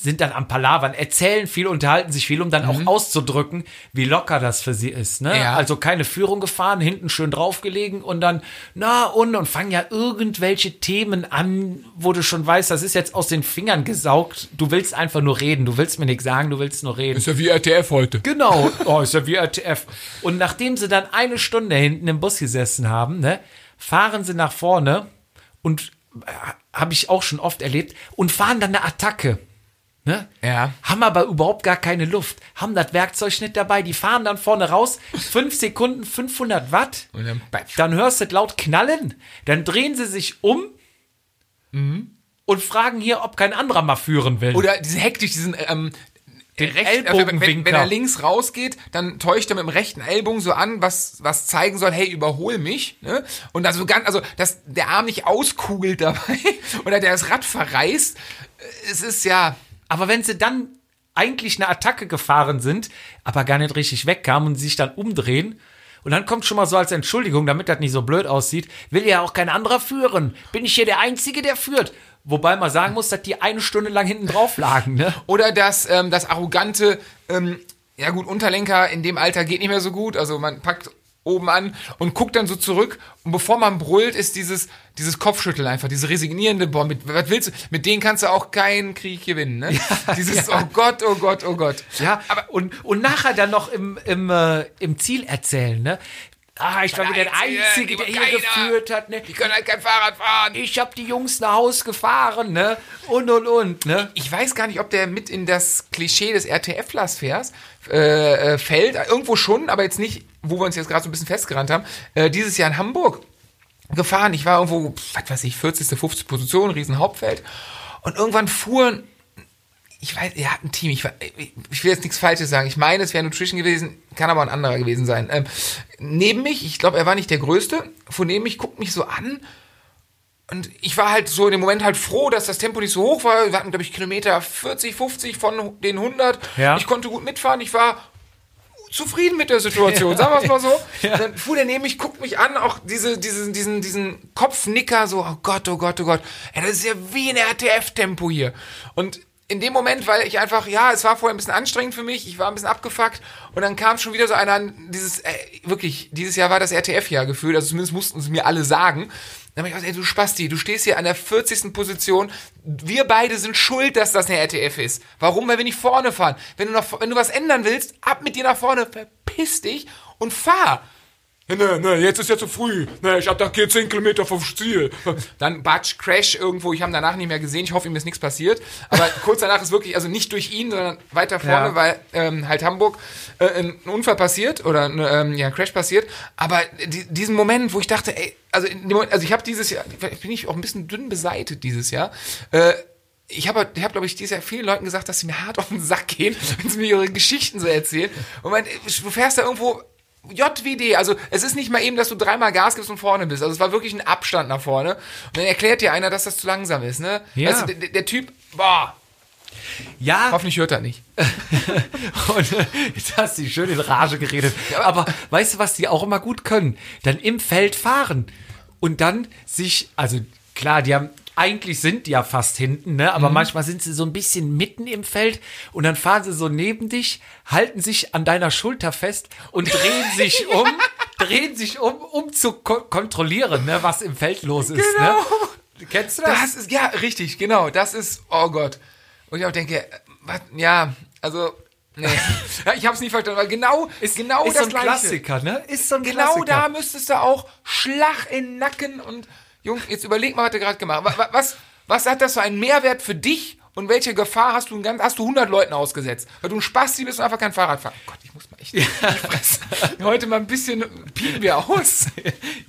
sind dann am Palavern, erzählen viel, unterhalten sich viel, um dann auch auszudrücken, wie locker das für sie ist. Ne? Mhm. Ja. Also keine Führung gefahren, hinten schön draufgelegen und dann, na und, und fangen ja irgendwelche Themen an, wo du schon weißt, das ist jetzt aus den Fingern gesaugt. Du willst einfach nur reden, du willst mir nichts sagen, du willst nur reden. Ist ja wie RTF heute. Genau, oh, ist ja wie RTF. Und nachdem sie dann eine Stunde hinten im Bus gesessen haben, ne, fahren sie nach vorne und äh, habe ich auch schon oft erlebt und fahren dann eine Attacke. Ne? Ja. Haben aber überhaupt gar keine Luft, haben das Werkzeug nicht dabei, die fahren dann vorne raus, fünf Sekunden, 500 Watt, Und dann, dann hörst du laut knallen, dann drehen sie sich um Mhm. und fragen hier, ob kein anderer mal führen will. Oder diese hektisch, diesen, ähm, Den rechts- Ellbogenwinkel. wenn, wenn er links rausgeht, dann täuscht er mit dem rechten Ellbogen so an, was, was zeigen soll, hey, überhol mich, ne? Und also ganz, also, dass der Arm nicht auskugelt dabei oder der das Rad verreißt, äh, es ist ja, Aber wenn sie dann eigentlich eine Attacke gefahren sind, aber gar nicht richtig wegkamen und sich dann umdrehen, und dann kommt schon mal so als Entschuldigung, damit das nicht so blöd aussieht, will ja auch kein anderer führen. Bin ich hier der Einzige, der führt? Wobei man sagen muss, dass die eine Stunde lang hinten drauf lagen, ne? oder das, ähm, das arrogante, ähm, ja gut, Unterlenker in dem Alter geht nicht mehr so gut, also man packt oben an und guckt dann so zurück und bevor man brüllt, ist dieses, dieses Kopfschütteln einfach, diese resignierende, boah, mit, was willst du, mit denen kannst du auch keinen Krieg gewinnen, ne? dieses, oh Gott, oh Gott, oh Gott. Ja, aber und, und nachher dann noch im, im, äh, im Ziel erzählen, ne? Ah, ich war wieder der Einzige, der hier geführt hat, ne? Die können halt kein Fahrrad fahren. Ich hab die Jungs nach Haus gefahren, ne? Und, und, und, ne? Ich weiß gar nicht, ob der mit in das Klischee des RTF-Lers äh, äh, fällt. Irgendwo schon, aber jetzt nicht, wo wir uns jetzt gerade so ein bisschen festgerannt haben. Äh, dieses Jahr in Hamburg gefahren. Ich war irgendwo, was weiß ich, 40., 50. Position, riesen Hauptfeld. Und irgendwann fuhren, ich weiß, er hat ein Team, ich, ich will jetzt nichts Falsches sagen. Ich meine, es wäre Nutrition gewesen, kann aber ein anderer gewesen sein. Ähm, neben mich, ich glaube, er war nicht der Größte, von neben mich, guckt mich so an und ich war halt so in dem Moment halt froh, dass das Tempo nicht so hoch war. Wir hatten, glaube ich, Kilometer 40, 50 von den 100. Ja. Ich konnte gut mitfahren. Ich war zufrieden mit der Situation, sagen wir es mal so. Dann fuhr der neben mich, guckt mich an, auch diese, diesen, diesen, diesen Kopfnicker, so, oh Gott, oh Gott, oh Gott. Ey, das ist ja wie ein RTF-Tempo hier. Und in dem Moment, weil ich einfach, ja, es war vorher ein bisschen anstrengend für mich, ich war ein bisschen abgefuckt und dann kam schon wieder so einer, dieses, äh, wirklich, dieses Jahr war das RTF-Jahr gefühlt, also zumindest mussten sie mir alle sagen. Dann hab ich gesagt, ey, du Spasti, du stehst hier an der 40. Position. Wir beide sind schuld, dass das eine RTF ist. Warum? Weil wir nicht vorne fahren. Wenn du, noch, wenn du was ändern willst, ab mit dir nach vorne, verpiss dich und fahr. Ne, ne, jetzt ist ja zu früh. Ne, ich attackiere 10 Kilometer vom Ziel. Dann Batsch, Crash irgendwo. Ich habe danach nicht mehr gesehen. Ich hoffe, ihm ist nichts passiert. Aber kurz danach ist wirklich, also nicht durch ihn, sondern weiter vorne, Ja. weil ähm, halt Hamburg äh, ein Unfall passiert oder ein ähm, ja, Crash passiert. Aber die, diesen Moment, wo ich dachte, ey, also, Moment, also ich habe dieses Jahr, bin ich auch ein bisschen dünn beseitet dieses Jahr. Äh, ich habe, ich hab, glaube ich, dieses Jahr vielen Leuten gesagt, dass sie mir hart auf den Sack gehen, wenn sie mir ihre Geschichten so erzählen. Und man, du fährst da irgendwo JWD, also es ist nicht mal eben, dass du dreimal Gas gibst und vorne bist. Also es war wirklich ein Abstand nach vorne. Und dann erklärt dir einer, dass das zu langsam ist, ne? Ja. Du, der, der Typ, boah, Ja, hoffentlich hört er nicht. Und äh, jetzt hast du schön in Rage geredet. Aber weißt du, was die auch immer gut können? Dann im Feld fahren und dann sich, also klar, die haben eigentlich sind die ja fast hinten, ne? Aber manchmal sind sie so ein bisschen mitten im Feld und dann fahren sie so neben dich, halten sich an deiner Schulter fest und drehen sich um, drehen sich um, um zu ko kontrollieren, ne, was im Feld los ist. Genau. Ne? Kennst du das? Das ist, ja, richtig, genau. Das ist, oh Gott. Und ich auch denke, äh, was, ja, also, Nee. ich hab's nicht verstanden, weil genau ist genau ist das so ein Gleiche. Klassiker, ne? Ist so ein Genau Klassiker. da müsstest du auch Schlag in den Nacken und Jung, jetzt überleg mal, was du gerade gemacht hast. Wa- wa- Was, was hat das für einen Mehrwert für dich und welche Gefahr hast du, hast du 100 Leuten ausgesetzt? Weil du ein Spasti bist und einfach kein Fahrrad fahren. Gott, ich muss mal echt Fresse. heute mal ein bisschen piepen wir aus.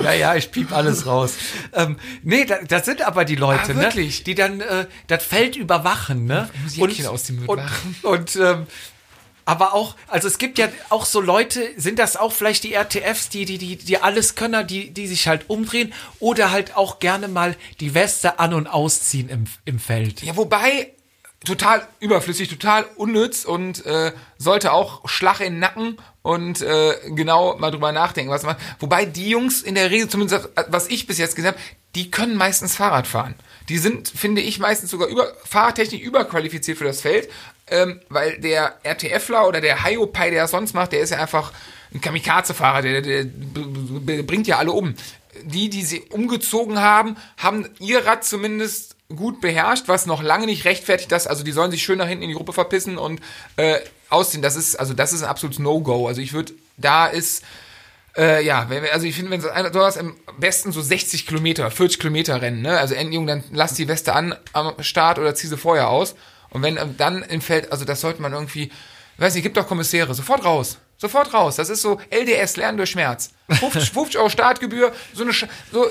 Ja, ja, ich piep alles raus. ähm, nee, da, das sind aber die Leute, Ah, ne? Die dann äh, das Feld überwachen, ne? muss Jäckchen aus dem Mund und, machen. und ähm, aber auch, also es gibt ja auch so Leute, sind das auch vielleicht die RTFs, die, die, die, die Alleskönner, die, die sich halt umdrehen oder halt auch gerne mal die Weste an- und ausziehen im, im Feld. Ja, wobei total überflüssig, total unnütz und äh, sollte auch Schlag in den Nacken und äh, genau mal drüber nachdenken, was man. Wobei die Jungs in der Regel, zumindest was ich bis jetzt gesehen habe, die können meistens Fahrrad fahren. Die sind, finde ich, meistens sogar über, fahrtechnisch überqualifiziert für das Feld, ähm, weil der RTFler oder der Hiopai, der das sonst macht, der ist ja einfach ein Kamikaze-Fahrer, der, der, der bringt ja alle um. Die, die sie umgezogen haben, haben ihr Rad zumindest gut beherrscht, was noch lange nicht rechtfertigt, dass, also die sollen sich schön nach hinten in die Gruppe verpissen und äh, ausziehen. Das ist, also das ist ein absolutes No-Go. Also ich würde, da ist, äh, ja, wenn, also ich finde, wenn so hast am besten so 60 Kilometer, 40 Kilometer Rennen, ne? Also Endjung, dann lass die Weste an am Start oder zieh sie vorher aus. Und wenn ähm, dann im Feld, also das sollte man irgendwie, weiß nicht, gibt doch Kommissäre, sofort raus. Sofort raus. Das ist so LDS, Lernen durch Schmerz. 50, 50 Euro Startgebühr, so eine, so,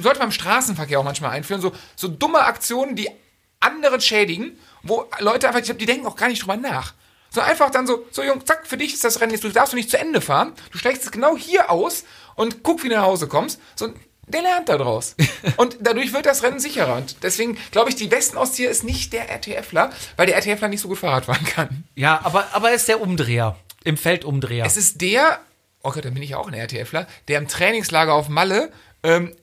sollte man im Straßenverkehr auch manchmal einführen, so, so dumme Aktionen, die anderen schädigen, wo Leute einfach, ich glaube, die denken auch gar nicht drüber nach. So einfach dann so, so Jung, zack, für dich ist das Rennen jetzt, du darfst du nicht zu Ende fahren, du steigst es genau hier aus und guck, wie du nach Hause kommst. So, der lernt da draus. Und dadurch wird das Rennen sicherer. Und deswegen glaube ich, die besten Auszieher ist nicht der RTFler, weil der RTFler nicht so gut Fahrrad fahren kann. Ja, aber, aber er ist der Umdreher. Im Feldumdreher. Es ist der, oh Gott, dann bin ich ja auch ein RTFler, der im Trainingslager auf Malle ähm,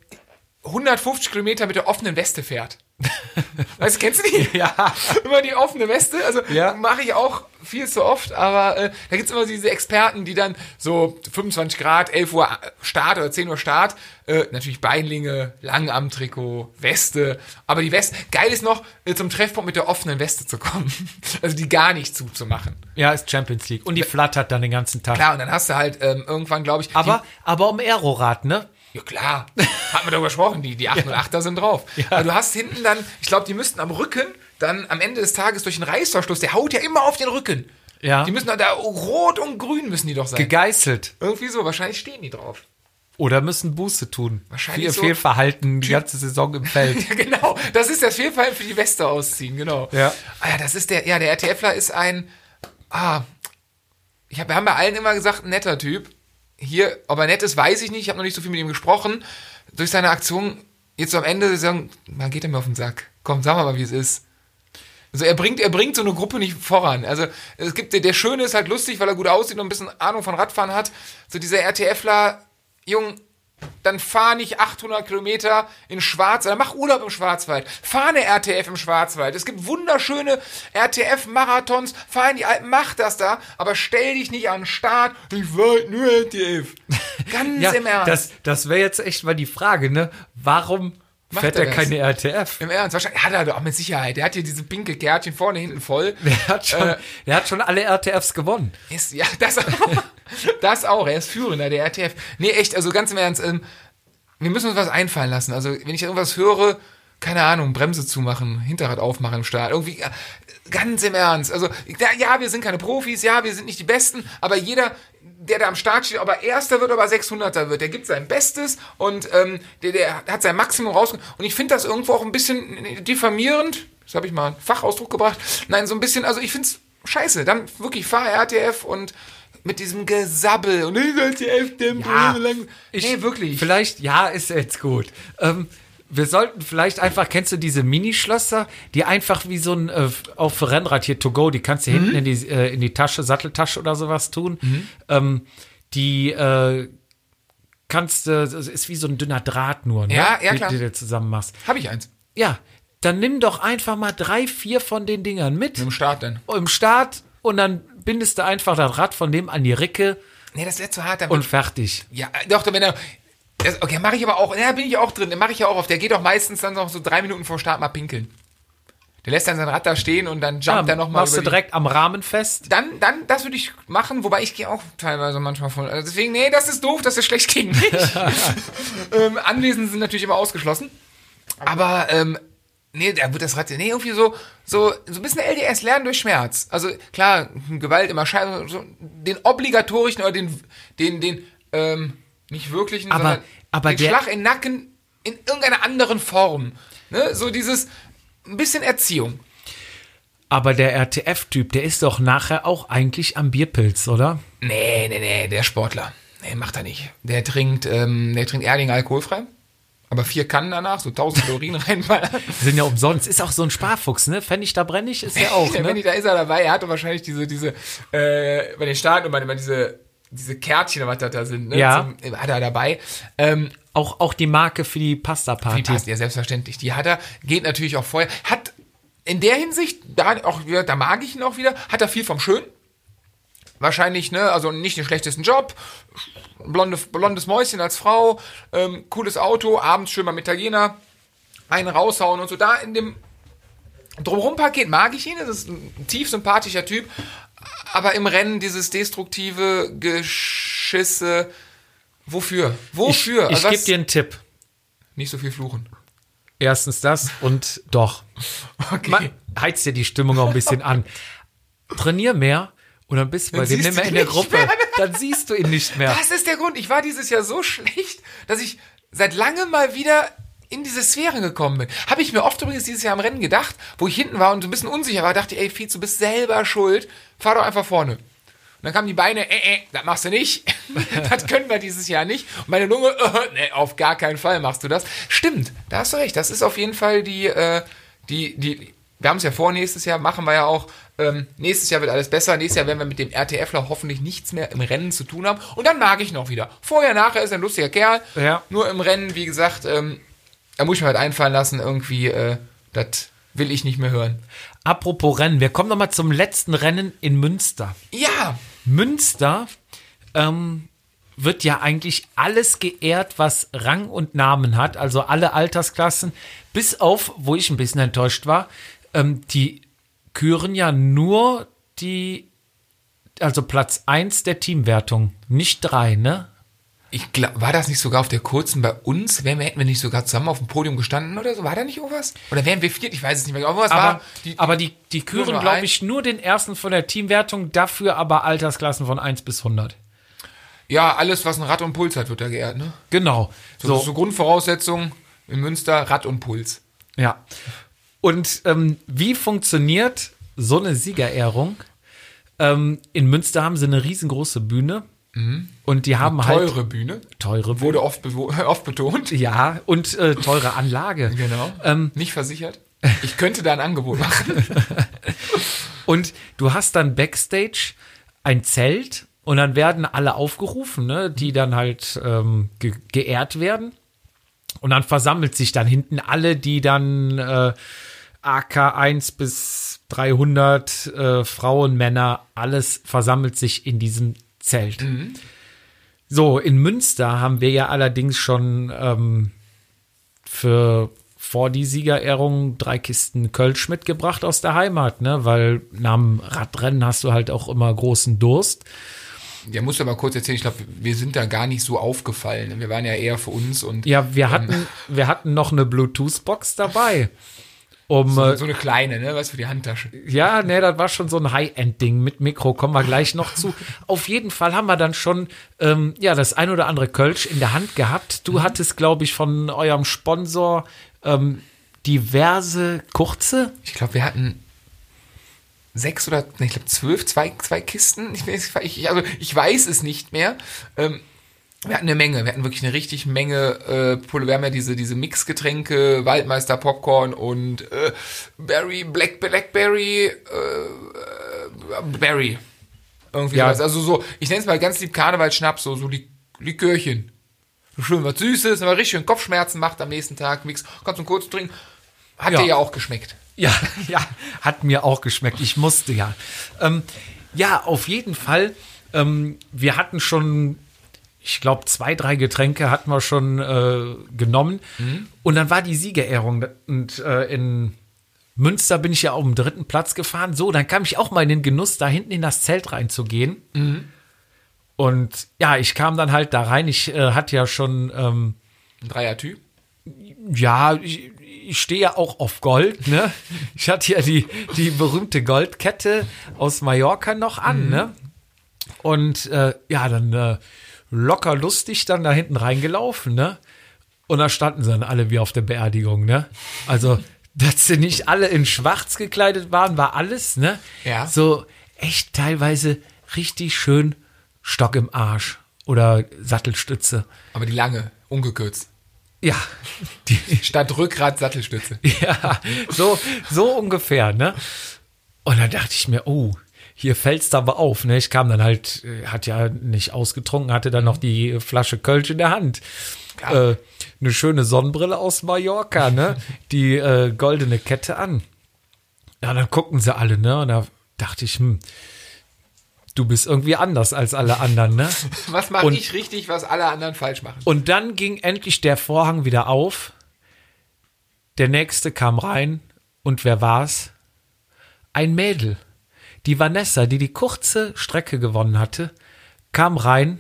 150 Kilometer mit der offenen Weste fährt. Weißt du, kennst du die? Ja. Immer die offene Weste. Also Ja. mache ich auch viel zu oft, aber äh, da gibt's immer diese Experten, die dann so 25 Grad, 11 Uhr Start oder 10 Uhr Start, äh, natürlich Beinlinge, Langarmtrikot, Weste, aber die Weste, geil ist noch, äh, zum Treffpunkt mit der offenen Weste zu kommen. Also die gar nicht zuzumachen. ja, ist Champions League. Und die flattert dann den ganzen Tag. Klar, und dann hast du halt ähm, irgendwann, glaube ich, Aber, aber um Aerorad, ne? Ja klar, hat man darüber gesprochen, die, die 808er sind drauf. Aber du hast hinten dann, ich glaube, die müssten am Rücken dann am Ende des Tages durch den Reißverschluss, der haut ja immer auf den Rücken. Ja. Die müssen da, da rot und grün müssen die doch sein. Gegeißelt. Irgendwie so, wahrscheinlich stehen die drauf. Oder müssen Buße tun. Wahrscheinlich Für so. ihr Fehlverhalten die ganze Saison im Feld. Ja, genau. Das ist das Fehlfall für die Weste ausziehen, genau. Ja. Ah ja, das ist der, ja, der RTFler ist ein, ah, ich hab, wir haben bei allen immer gesagt, ein netter Typ. Hier, ob er nett ist, weiß ich nicht. Ich habe noch nicht so viel mit ihm gesprochen. Durch seine Aktion, jetzt am Ende sagen, man geht er mir auf den Sack. Komm, sag mal, mal, wie es ist. Also er bringt, er bringt so eine Gruppe nicht voran. Also es gibt, der, der Schöne ist halt lustig, weil er gut aussieht und ein bisschen Ahnung von Radfahren hat. So dieser RTFler, Jung, dann fahr nicht 800 Kilometer in Schwarzwald, mach Urlaub im Schwarzwald, fahr eine RTF im Schwarzwald. Es gibt wunderschöne RTF-Marathons, fahr in die Alpen, mach das da, aber stell dich nicht an den Start, ich wollte nur RTF. Ganz Ja, im Ernst. das, das wäre jetzt echt mal die Frage, ne? Warum Macht fährt er er das? keine RTF? Im Ernst, wahrscheinlich hat er doch mit Sicherheit. Der hat hier diese pinke Kärtchen vorne, hinten voll. Der hat schon, Äh, der hat schon alle RTFs gewonnen. Ist, ja, das auch. das auch. Er ist Führender der RTF. Nee, echt, also ganz im Ernst, ähm, wir müssen uns was einfallen lassen. Also, wenn ich irgendwas höre, keine Ahnung, Bremse zumachen, Hinterrad aufmachen im Start, irgendwie, äh, ganz im Ernst. Also, ja, wir sind keine Profis, ja, wir sind nicht die Besten, aber jeder, der da am Start steht, ob er Erster wird oder 600er wird, der gibt sein Bestes und ähm, der, der hat sein Maximum rausgeholt. Und ich finde das irgendwo auch ein bisschen diffamierend. Das habe ich mal einen Fachausdruck gebracht. Nein, so ein bisschen, also ich finde es scheiße. Dann wirklich fahr RTF und mit diesem Gesabbel und ich RTF, dem Ja, lang. Nee, wirklich. Vielleicht, ja, ist jetzt gut. Ähm, wir sollten vielleicht einfach, kennst du diese Minischlösser, die einfach wie so ein, äh, auf für Rennrad hier to go, die kannst du Mhm. hinten in die, äh, in die Tasche, Satteltasche oder sowas tun. Ähm, die äh, kannst du, das ist wie so ein dünner Draht nur, ne? Ja, ja, die, klar. die du zusammen machst. Habe ich eins. Ja, dann nimm doch einfach mal drei, vier von den Dingern mit Im Start dann. im Start und dann bindest du einfach das Rad von dem an die Ricke Nee, das wäre zu hart. Dann und fertig. Ja, doch, wenn er. Das, okay, mache ich aber auch. Ja, bin ich auch drin. Mache ich ja auch auf. Der geht doch meistens dann noch so drei Minuten vor Start mal pinkeln. Der lässt dann sein Rad da stehen und dann Ja, jumpt er nochmal machst du direkt am Rahmen fest. Dann, dann, das würde ich machen, wobei ich gehe auch teilweise manchmal von. Also deswegen, nee, das ist doof, das ist schlecht gegen mich. ähm, Anwesen sind natürlich immer ausgeschlossen. Aber, ähm, nee, da wird das Rad, nee, irgendwie so, so, so ein bisschen LDS lernen durch Schmerz. Also klar, Gewalt immer scheiße, so, den obligatorischen oder den, den, den, ähm, nicht wirklichen, Aber- sondern aber den der- Schlag in den Nacken in irgendeiner anderen Form. Ne? So dieses, ein bisschen Erziehung. Aber der RTF-Typ, der ist doch nachher auch eigentlich am Bierpilz, oder? Nee, nee, nee, der Sportler. Nee, macht er nicht. Der trinkt, ähm, der trinkt Erdinger alkoholfrei. Aber vier Kannen danach, so 1000 Kalorien reinballern. Sind ja umsonst. Ist auch so ein Sparfuchs, ne? Pfennig da brennig ist ja auch, Wenn ne? die, da ist er dabei. Er hatte wahrscheinlich diese, diese, äh, bei den Staaten immer, immer diese, diese Kärtchen, was da, da sind, ne? Ja. Zum, hat er dabei. Ähm, Auch, auch die Marke für die die Pasta-Party. passt ja selbstverständlich. Die hat er, geht natürlich auch vorher. Hat in der Hinsicht, da auch wieder, da mag ich ihn auch wieder, hat er viel vom Schön. Wahrscheinlich, ne, also nicht den schlechtesten Job, blonde, blondes Mäuschen als Frau, ähm, cooles Auto, abends schön beim Italiener, einen raushauen und so. Da in dem Drumherum-Paket mag ich ihn, das ist ein tief sympathischer Typ, aber im Rennen dieses destruktive Geschisse, wofür? Ich, Wofür? ich Also gebe dir einen Tipp. nicht so viel fluchen. Erstens das und doch. Okay. Man, heizt dir die Stimmung auch ein bisschen an. Trainier mehr und dann bist du bei dem nicht mehr in der Gruppe. mehr. Dann siehst du ihn nicht mehr. Das ist der Grund. Ich war dieses Jahr so schlecht, dass ich seit langem mal wieder in diese Sphäre gekommen bin. Habe ich mir oft übrigens dieses Jahr am Rennen gedacht, wo ich hinten war und so ein bisschen unsicher war, dachte ich, ey, Fietz, du bist selber schuld. Fahr doch einfach vorne. Und dann kamen die Beine, äh, äh, das machst du nicht. das können wir dieses Jahr nicht. Und meine Lunge, äh, nee, auf gar keinen Fall machst du das. Stimmt, da hast du recht. Das ist auf jeden Fall die, äh, die, die, wir haben es ja vor, nächstes Jahr machen wir ja auch, ähm, nächstes Jahr wird alles besser, nächstes Jahr werden wir mit dem RTFler hoffentlich nichts mehr im Rennen zu tun haben und dann mag ich auch wieder. Vorher, nachher ist ein lustiger Kerl, Ja. nur im Rennen, wie gesagt, ähm, da muss ich mir halt einfallen lassen, irgendwie, äh, das will ich nicht mehr hören. Apropos Rennen, wir kommen nochmal zum letzten Rennen in Münster. Ja, Münster ähm, wird ja eigentlich alles geehrt, was Rang und Namen hat, also alle Altersklassen, bis auf, wo ich ein bisschen enttäuscht war, ähm, die küren ja nur die, also Platz 1 der Teamwertung, nicht drei, ne? Ich glaub, war das nicht sogar auf der kurzen bei uns? Wären wir, hätten wir nicht sogar zusammen auf dem Podium gestanden oder so? War da nicht irgendwas? Oder wären wir viert? Ich weiß es nicht mehr. Aber was Aber, war? Die, aber die, die küren, glaube ich, nur den ersten von der Teamwertung, dafür aber Altersklassen von 1 bis 100. ja, alles, was ein Rad und Puls hat, wird da geehrt, ne? Genau. So, das ist so Grundvoraussetzung in Münster, Rad und Puls. Ja. Und ähm, wie funktioniert so eine Siegerehrung? Ähm, in Münster haben sie eine riesengroße Bühne. Und die haben halt Teure Bühne. teure Bühne. Wurde oft, oft betont. Ja, und äh, teure Anlage. Genau. Ähm, Nicht versichert. Ich könnte da ein Angebot machen. Und du hast dann Backstage ein Zelt und dann werden alle aufgerufen, ne, die dann halt ähm, ge geehrt werden. Und dann versammelt sich dann hinten alle, die dann äh, AK 1 bis 300 äh, Frauen, Männer, alles versammelt sich in diesem Zelt. So, in Münster haben wir ja allerdings schon ähm, für vor die Siegerehrung drei Kisten Kölsch mitgebracht aus der Heimat, ne? Weil nach dem Radrennen hast du halt auch immer großen Durst. Ja, musst du aber kurz erzählen, ich glaube, wir sind da gar nicht so aufgefallen. Wir waren ja eher für uns und Ja, wir hatten, wir hatten noch eine Bluetooth-Box dabei. Um, äh, so eine kleine, ne? Was für die Handtasche. ja, ne, das war schon so ein High-End-Ding mit Mikro, kommen wir gleich noch zu. Auf jeden Fall haben wir dann schon, ähm, ja, das ein oder andere Kölsch in der Hand gehabt. Du hattest, glaube ich, von eurem Sponsor ähm, diverse kurze. Ich glaube, wir hatten sechs oder, ich glaube, zwölf, zwei, zwei Kisten. Ich, weiß- ich, also, ich weiß es nicht mehr. Ähm, wir hatten eine Menge, wir hatten wirklich eine richtig Menge äh, Pulle. Wir haben ja diese, diese Mixgetränke, Waldmeister Popcorn und äh, Berry, Black Blackberry, äh, äh, Berry. Irgendwie Ja. sowas. Also so, ich nenne es mal ganz lieb Karnevalschnaps, so, so Lik Likörchen. Schön was Süßes, aber richtig schön Kopfschmerzen macht am nächsten Tag, Mix. Kannst du kurz trinken. Hat Ja. dir ja auch geschmeckt. Ja, ja, hat mir auch geschmeckt. Ich musste ja. Ähm, ja, auf jeden Fall. Ähm, wir hatten schon, ich glaube, zwei, drei Getränke hatten wir schon äh, genommen. Und dann war die Siegerehrung. Und äh, in Münster bin ich ja auf dem dritten Platz gefahren. So, dann kam ich auch mal in den Genuss, da hinten in das Zelt reinzugehen. Und ja, ich kam dann halt da rein. Ich äh, hatte ja schon, ähm, Ein Dreier-Typ. ja, ich, ich stehe ja auch auf Gold, ne? Ich hatte ja die, die berühmte Goldkette aus Mallorca noch an, ne? Und äh, ja, dann äh, locker lustig dann da hinten reingelaufen, ne? Und da standen sie dann alle wie auf der Beerdigung, ne? Also, dass sie nicht alle in schwarz gekleidet waren, war alles, ne? Ja. So echt teilweise richtig schön Stock im Arsch oder Sattelstütze. Aber die lange, ungekürzt. Ja, die, Statt Rückgrat Sattelstütze. ja, so, so ungefähr, ne? Und dann dachte ich mir, oh, hier fällt's aber auf, ne? Ich kam dann halt, äh, hat ja nicht ausgetrunken, hatte dann noch die Flasche Kölsch in der Hand. Äh, eine schöne Sonnenbrille aus Mallorca, ne? Die äh, goldene Kette an. Ja, dann gucken sie alle, ne? Und da dachte ich, hm, du bist irgendwie anders als alle anderen, ne? Was mache ich richtig, was alle anderen falsch machen? Und dann ging endlich der Vorhang wieder auf. Der nächste kam rein. Und wer war's? Ein Mädel. Die Vanessa, die die kurze Strecke gewonnen hatte, kam rein.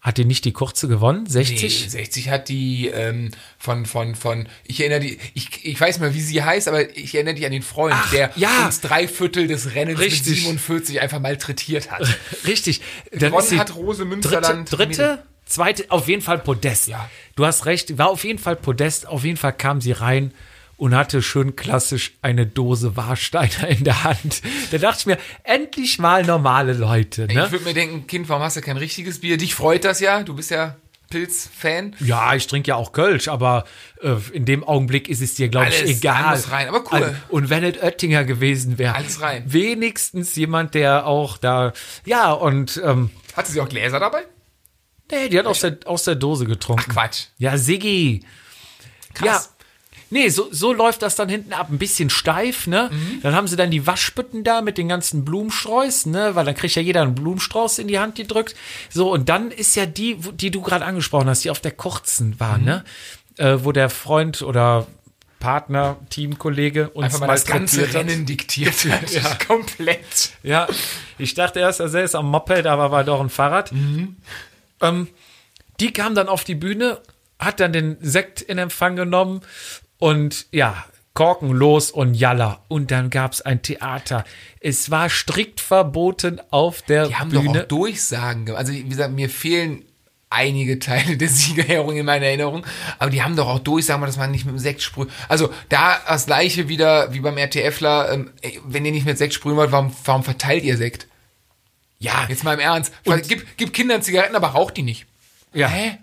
Hat die nicht die kurze gewonnen? 60? Nee, 60 hat die ähm, von, von, von, ich erinnere die, ich, ich weiß mal, wie sie heißt, aber ich erinnere dich an den Freund, Ach, der ja. uns drei Viertel des Rennens Richtig. mit 47 einfach malträtiert hat. Richtig. Dann Gewonnen hat Rose dritte, Münsterland. dritte, zweite, auf jeden Fall Podest. Ja. Du hast recht, war auf jeden Fall Podest. Auf jeden Fall kam sie rein und hatte schön klassisch eine Dose Warsteiner in der Hand. Da dachte ich mir, endlich mal normale Leute. Ich Ne? würde mir denken, Kind, warum hast du kein richtiges Bier? Dich freut das ja, du bist ja Pilz-Fan. Ja, ich trinke ja auch Kölsch, aber äh, in dem Augenblick ist es dir, glaube ich, egal. alles rein, aber cool. Und wenn es Oettinger gewesen wäre, Alles rein. wenigstens jemand, der auch da, ja, und ähm, Hatte sie auch Gläser dabei? nee, die hat aus der, aus der Dose getrunken. Ach Quatsch. Ja, Siggi. Krass. Ja. Nee, so, so läuft das dann hinten ab, ein bisschen steif, ne? Mhm. Dann haben sie dann die Waschbütten da mit den ganzen Blumensträuß, ne? Weil dann kriegt ja jeder einen Blumenstrauß in die Hand gedrückt. So, und dann ist ja die, die du gerade angesprochen hast, die auf der kurzen war, Mhm. ne? Äh, wo der Freund oder Partner, Teamkollege uns Einfach mal das ganze. Rennen diktiert hat. Ja. Komplett. Ja, ich dachte erst, er säß am Moped, aber war doch ein Fahrrad. Ähm, die kam dann auf die Bühne, hat dann den Sekt in Empfang genommen und ja, Korken los und Jalla. Und dann gab's ein Theater. Es war strikt verboten auf der Die haben doch Bühne. auch Durchsagen gemacht. Also, wie gesagt, mir fehlen einige Teile der Siegerehrung in meiner Erinnerung, aber die haben doch auch Durchsagen, dass man nicht mit dem Sekt sprüht. Also, da das gleiche wieder wie beim RTFler, ähm, ey, wenn ihr nicht mit Sekt sprühen wollt, warum, warum verteilt ihr Sekt? ja, Jetzt mal im Ernst. Gib, gib Kindern Zigaretten, aber raucht die nicht. ja, Hä?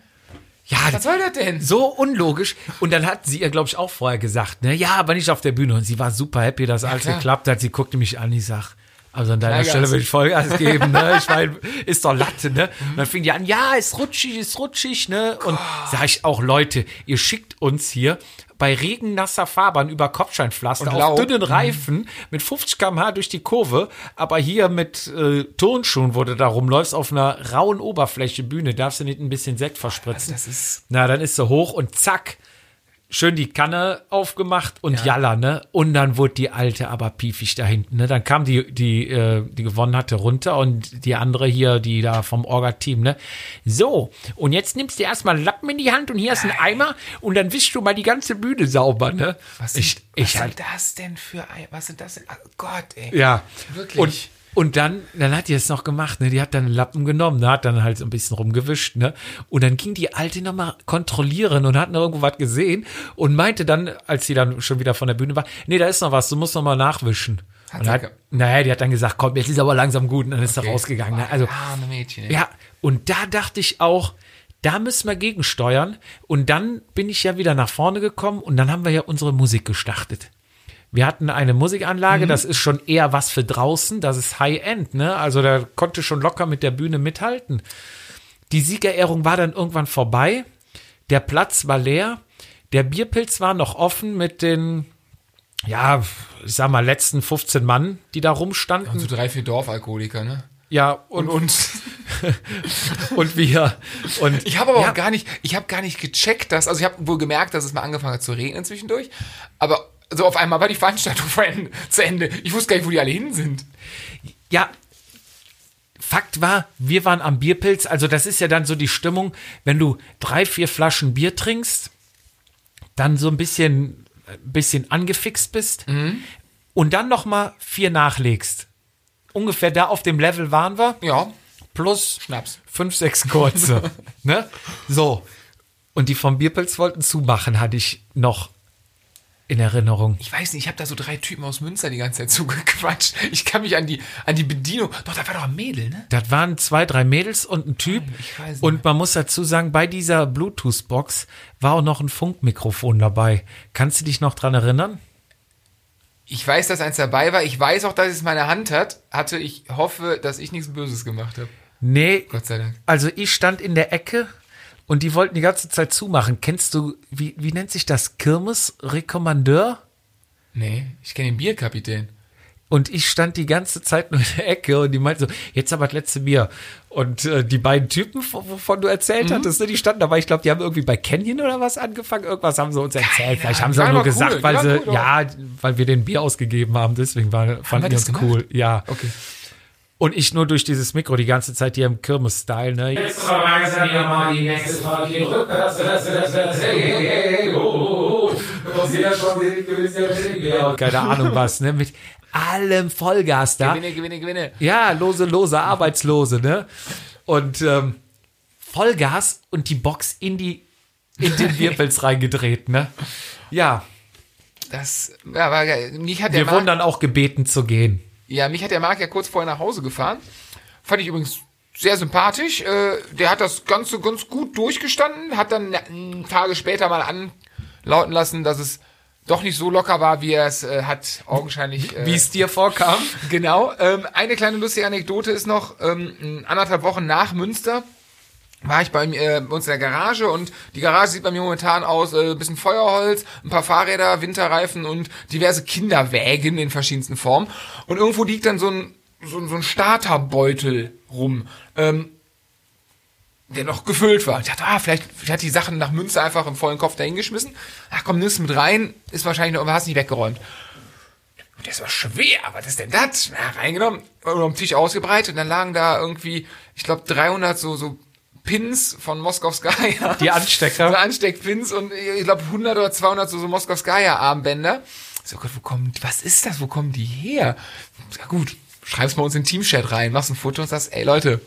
Ja, Was soll das denn? so unlogisch. Und dann hat sie ihr, glaube ich, auch vorher gesagt, ne, ja, aber nicht auf der Bühne. Und sie war super happy, dass alles klar. geklappt hat. Sie guckte mich an, ich sag, also an deiner Vollgas. Stelle würde ich Vollgas geben, ne? Ich meine, ist doch Latte, ne? Und dann fing die an, ja, ist rutschig, ist rutschig, ne? Und sag ich auch, Leute, ihr schickt uns hier bei regennasser Fahrbahn über Kopfsteinpflaster Und auf dünnen Reifen mit 50 km/h durch die Kurve, aber hier mit äh, Turnschuhen, wo du da rumläufst, auf einer rauen Oberfläche Bühne, darfst du nicht ein bisschen Sekt verspritzen. Das ist, Na, dann ist sie hoch und zack, schön die Kanne aufgemacht und Jalla, ne? Und dann wurde die alte aber piefig da hinten, ne? Dann kam die, die, äh, die gewonnen hatte, runter und die andere hier, die da vom Orga-Team, ne? So, und jetzt nimmst du erstmal einen Lappen in die Hand und hier ist ein Eimer und dann wischst du mal die ganze Bühne sauber, ne? was, sind, ich, was ich halt, sind das denn für ein, was sind das denn? Oh Gott, ey. ja. Wirklich. Und, und dann, dann hat die es noch gemacht, ne? Die hat dann einen Lappen genommen, ne? hat dann halt so ein bisschen rumgewischt, ne? Und dann ging die Alte nochmal kontrollieren und hat noch irgendwo was gesehen und meinte dann, als sie dann schon wieder von der Bühne war, nee, da ist noch was, du musst noch mal nachwischen. Hat und hat, ge- naja, die hat dann gesagt, komm, jetzt ist aber langsam gut und dann ist er Okay. rausgegangen. Ne? Also, Arme Mädchen, ey. ja, und da dachte ich auch, da müssen wir gegensteuern. Und dann bin ich ja wieder nach vorne gekommen und dann haben wir ja unsere Musik gestartet. Wir hatten eine Musikanlage, das ist schon eher was für draußen, das ist High-End, ne? Also da konnte schon locker mit der Bühne mithalten. Die Siegerehrung war dann irgendwann vorbei. Der Platz war leer. Der Bierpilz war noch offen mit den, ja, ich sag mal, letzten 15 Mann, die da rumstanden. Und so drei, vier Dorfalkoholiker, ne? ja, und, Und, und, und wir. Und Ich habe aber ja, auch gar nicht, ich habe gar nicht gecheckt, dass, also ich habe wohl gemerkt, dass es mal angefangen hat zu regnen zwischendurch, aber Also auf einmal war die Veranstaltung Ende, zu Ende. Ich wusste gar nicht, wo die alle hin sind. Ja, Fakt war, wir waren am Bierpilz. Also das ist ja dann so die Stimmung, wenn du drei, vier Flaschen Bier trinkst, dann so ein bisschen, bisschen angefixt bist und dann noch mal vier nachlegst. Ungefähr da auf dem Level waren wir. Ja, Plus Schnaps. fünf, sechs kurze. ne? So. Und die vom Bierpilz wollten zumachen, hatte ich noch in Erinnerung. Ich weiß nicht, ich habe da so drei Typen aus Münster die ganze Zeit zugequatscht. Ich kann mich an die, an die Bedienung. Doch, da war doch ein Mädel, ne? Das waren zwei, drei Mädels und ein Typ. Ich weiß nicht. Und man muss dazu sagen, bei dieser Bluetooth-Box war auch noch ein Funkmikrofon dabei. Kannst du dich noch dran erinnern? Ich weiß, dass eins dabei war. Ich weiß auch, dass es meine Hand hat. Hatte. Ich hoffe, dass ich nichts Böses gemacht habe. Nee, Gott sei Dank. also ich stand in der Ecke und die wollten die ganze Zeit zumachen. Kennst du, wie, wie nennt sich das? Kirmes-Rekommandeur? Nee, ich kenne den Bierkapitän. Und ich stand die ganze Zeit nur in der Ecke und die meinten so, jetzt aber das letzte Bier. Und äh, die beiden Typen, von- wovon du erzählt Mhm. hattest, ne, die standen dabei. Ich glaube, die haben irgendwie bei Canyon oder was angefangen. Irgendwas haben sie uns erzählt. Vielleicht haben sie auch nur cool. gesagt, weil sie, cool, ja, weil wir den Bier ausgegeben haben. Deswegen war, fanden wir uns cool. Ja. Okay. Und ich nur durch dieses Mikro die ganze Zeit hier im Kirmes-Style, ne? Jetzt verweisen wir mal die nächste Folge rück. Keine Ahnung was, ne? Mit allem Vollgas da. Gewinne, gewinne, gewinne. Ja, lose, lose, Arbeitslose, ne? Und ähm, Vollgas und die Box in die in den Bierpilz reingedreht, ne? Ja, Das, ja, war geil. Mich hat der wir Marc, wurden dann auch gebeten zu gehen. Ja, mich hat der Marc ja kurz vorher nach Hause gefahren. Fand ich übrigens sehr sympathisch. Äh, der hat das Ganze ganz gut durchgestanden, hat dann Tage später mal anlauten lassen, dass es doch nicht so locker war, wie er es äh, hat augenscheinlich. Äh, Wie es dir vorkam? Genau. Ähm, eine kleine lustige Anekdote ist noch, ähm, anderthalb Wochen nach Münster war ich bei, mir, äh, bei uns in der Garage und die Garage sieht bei mir momentan aus, äh, bisschen Feuerholz, ein paar Fahrräder, Winterreifen und diverse Kinderwägen in verschiedensten Formen. Und irgendwo liegt dann so ein, so, so ein Starterbeutel rum. Ähm, der noch gefüllt war. Ich dachte, ah, vielleicht, vielleicht hat die Sachen nach Münster einfach im vollen Kopf dahingeschmissen. Ach komm, nimm's mit rein, ist wahrscheinlich noch, aber hast nicht weggeräumt. Und das war schwer, was ist denn das? Ja, reingenommen, und am Tisch ausgebreitet und dann lagen da irgendwie, ich glaube 300 so, so Pins von Moskowskaja. Die Anstecker. So Ansteckpins und ich glaube 100 oder 200 so, so Moskowskaja Armbänder. So Gott, wo kommen, was ist das? Wo kommen die her? Ja gut, schreib's mal uns in den Teamchat rein, machst ein Foto und sagst, ey Leute,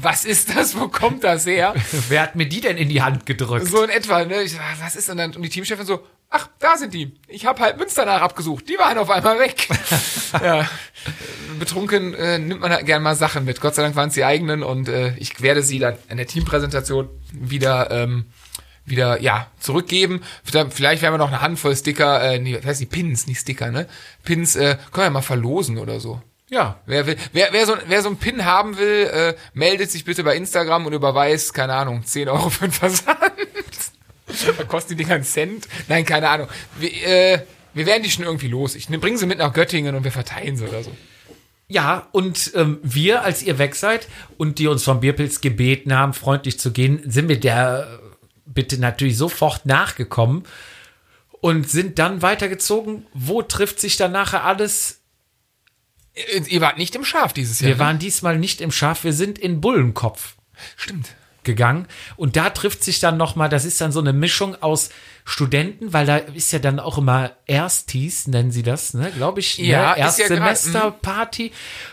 was ist das? Wo kommt das her? Wer hat mir die denn in die Hand gedrückt? So in etwa, ne? Ich, was ist denn dann? Und die Teamchefin so, ach, da sind die. Ich habe halt Münster nach abgesucht. Die waren auf einmal weg. ja. Betrunken äh, nimmt man halt gern mal Sachen mit. Gott sei Dank waren es die eigenen und äh, ich werde sie dann in der Teampräsentation wieder ähm, wieder ja zurückgeben. Vielleicht werden wir noch eine Handvoll Sticker, äh, nee, was heißt die Pins, nicht Sticker, ne? Pins äh, können wir mal verlosen oder so. Ja. Wer, will, wer, wer, so, wer so einen Pin haben will, äh, meldet sich bitte bei Instagram und überweist, keine Ahnung, 10 Euro für den Versand. Was kosten die Dinger einen Cent? Nein, keine Ahnung. Wir, äh, wir werden die schon irgendwie los. Ich bringe sie mit nach Göttingen und wir verteilen sie oder so. Ja, und ähm, wir, als ihr weg seid und die uns vom Bierpilz gebeten haben, freundlich zu gehen, sind wir der Bitte natürlich sofort nachgekommen und sind dann weitergezogen. Wo trifft sich dann nachher alles? Äh, Ihr wart nicht im Schaf dieses Jahr. Wir waren diesmal nicht im Schaf, wir sind in Bullenkopf Stimmt. Gegangen und da trifft sich dann noch mal, das ist dann so eine Mischung aus Studenten, weil da ist ja dann auch immer Erstis, nennen sie das, ne, glaube ich, Ja, ne? ja grad- Erstsemesterparty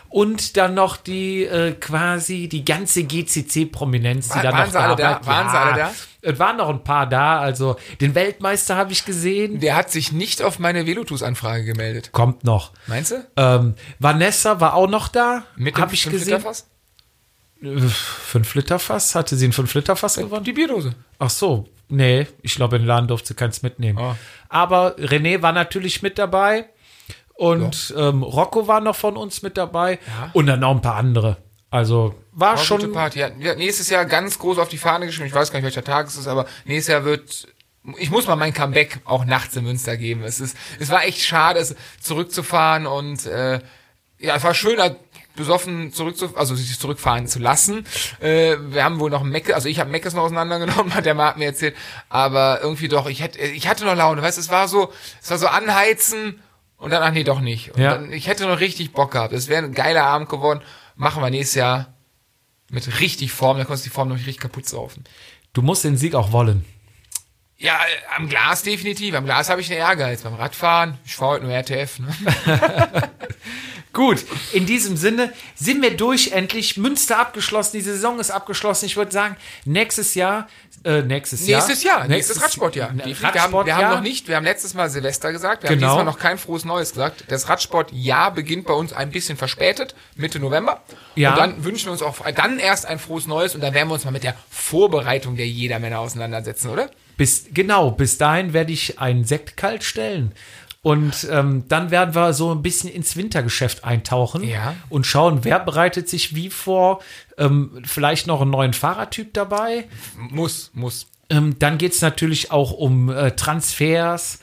und dann noch die äh, quasi die ganze GCC-Prominenz, die War- dann noch da? war. Waren sie alle da? Es waren noch ein paar da, also den Weltmeister habe ich gesehen, Der hat sich nicht auf meine Velotus-Anfrage gemeldet. kommt noch. Meinst du? Ähm, Vanessa war auch noch da, Mit dem habe ich 5 gesehen. Liter Fass? Fünf Liter Fass? Hatte sie ein fünf Liter Fass gewonnen? Die Bierdose. Ach so, nee, ich glaube, in den Laden durfte sie keins mitnehmen. Ah. Aber René war natürlich mit dabei und ähm, Rocco war noch von uns mit dabei und dann noch ein paar andere. Also war War gute schon. Party. Ja, ja, nächstes Jahr ganz groß auf die Fahne geschrieben. Ich weiß gar nicht, welcher Tag es ist, aber nächstes Jahr wird. Ich muss mal mein Comeback auch nachts in Münster geben. Es ist, es war echt schade, es zurückzufahren und äh, ja, es war schöner, besoffen zurück zu, also sich zurückfahren zu lassen. Äh, wir haben wohl noch Mecke, also ich habe Meckes noch auseinandergenommen, hat der Marc mir erzählt, aber irgendwie doch, ich hätte, ich hatte noch Laune, weißt, du, es war so, es war so anheizen und dann, ach nee, doch nicht. Und Ja. dann, ich hätte noch richtig Bock gehabt. Es wäre ein geiler Abend geworden. Machen wir nächstes Jahr mit richtig Form, dann konntest du die Form noch nicht richtig kaputt saufen. Du musst den Sieg auch wollen. Ja, äh, am Glas definitiv. Am Glas habe ich einen Ehrgeiz. Beim Radfahren, ich fahre heute nur RTF. Ne? Gut, in diesem Sinne sind wir durch endlich. Münster abgeschlossen, die Saison ist abgeschlossen. Ich würde sagen, nächstes Jahr, äh, nächstes Jahr. Nächstes Jahr, nächstes Radsportjahr. N- Definitiv. wir, haben, wir Radsportjahr. haben noch nicht, wir haben letztes Mal Silvester gesagt, wir Genau. haben diesmal noch kein frohes Neues gesagt. Das Radsportjahr beginnt bei uns ein bisschen verspätet, Mitte November. Ja. Und dann wünschen wir uns auch dann erst ein frohes Neues und dann werden wir uns mal mit der Vorbereitung der Jedermänner auseinandersetzen, oder? Bis, genau, bis dahin werde ich einen Sekt kalt stellen. Und ähm, dann werden wir so ein bisschen ins Wintergeschäft eintauchen Ja. und schauen, wer bereitet sich wie vor. Ähm, vielleicht noch einen neuen Fahrertyp dabei. Muss, muss. Ähm, dann geht es natürlich auch um äh, Transfers.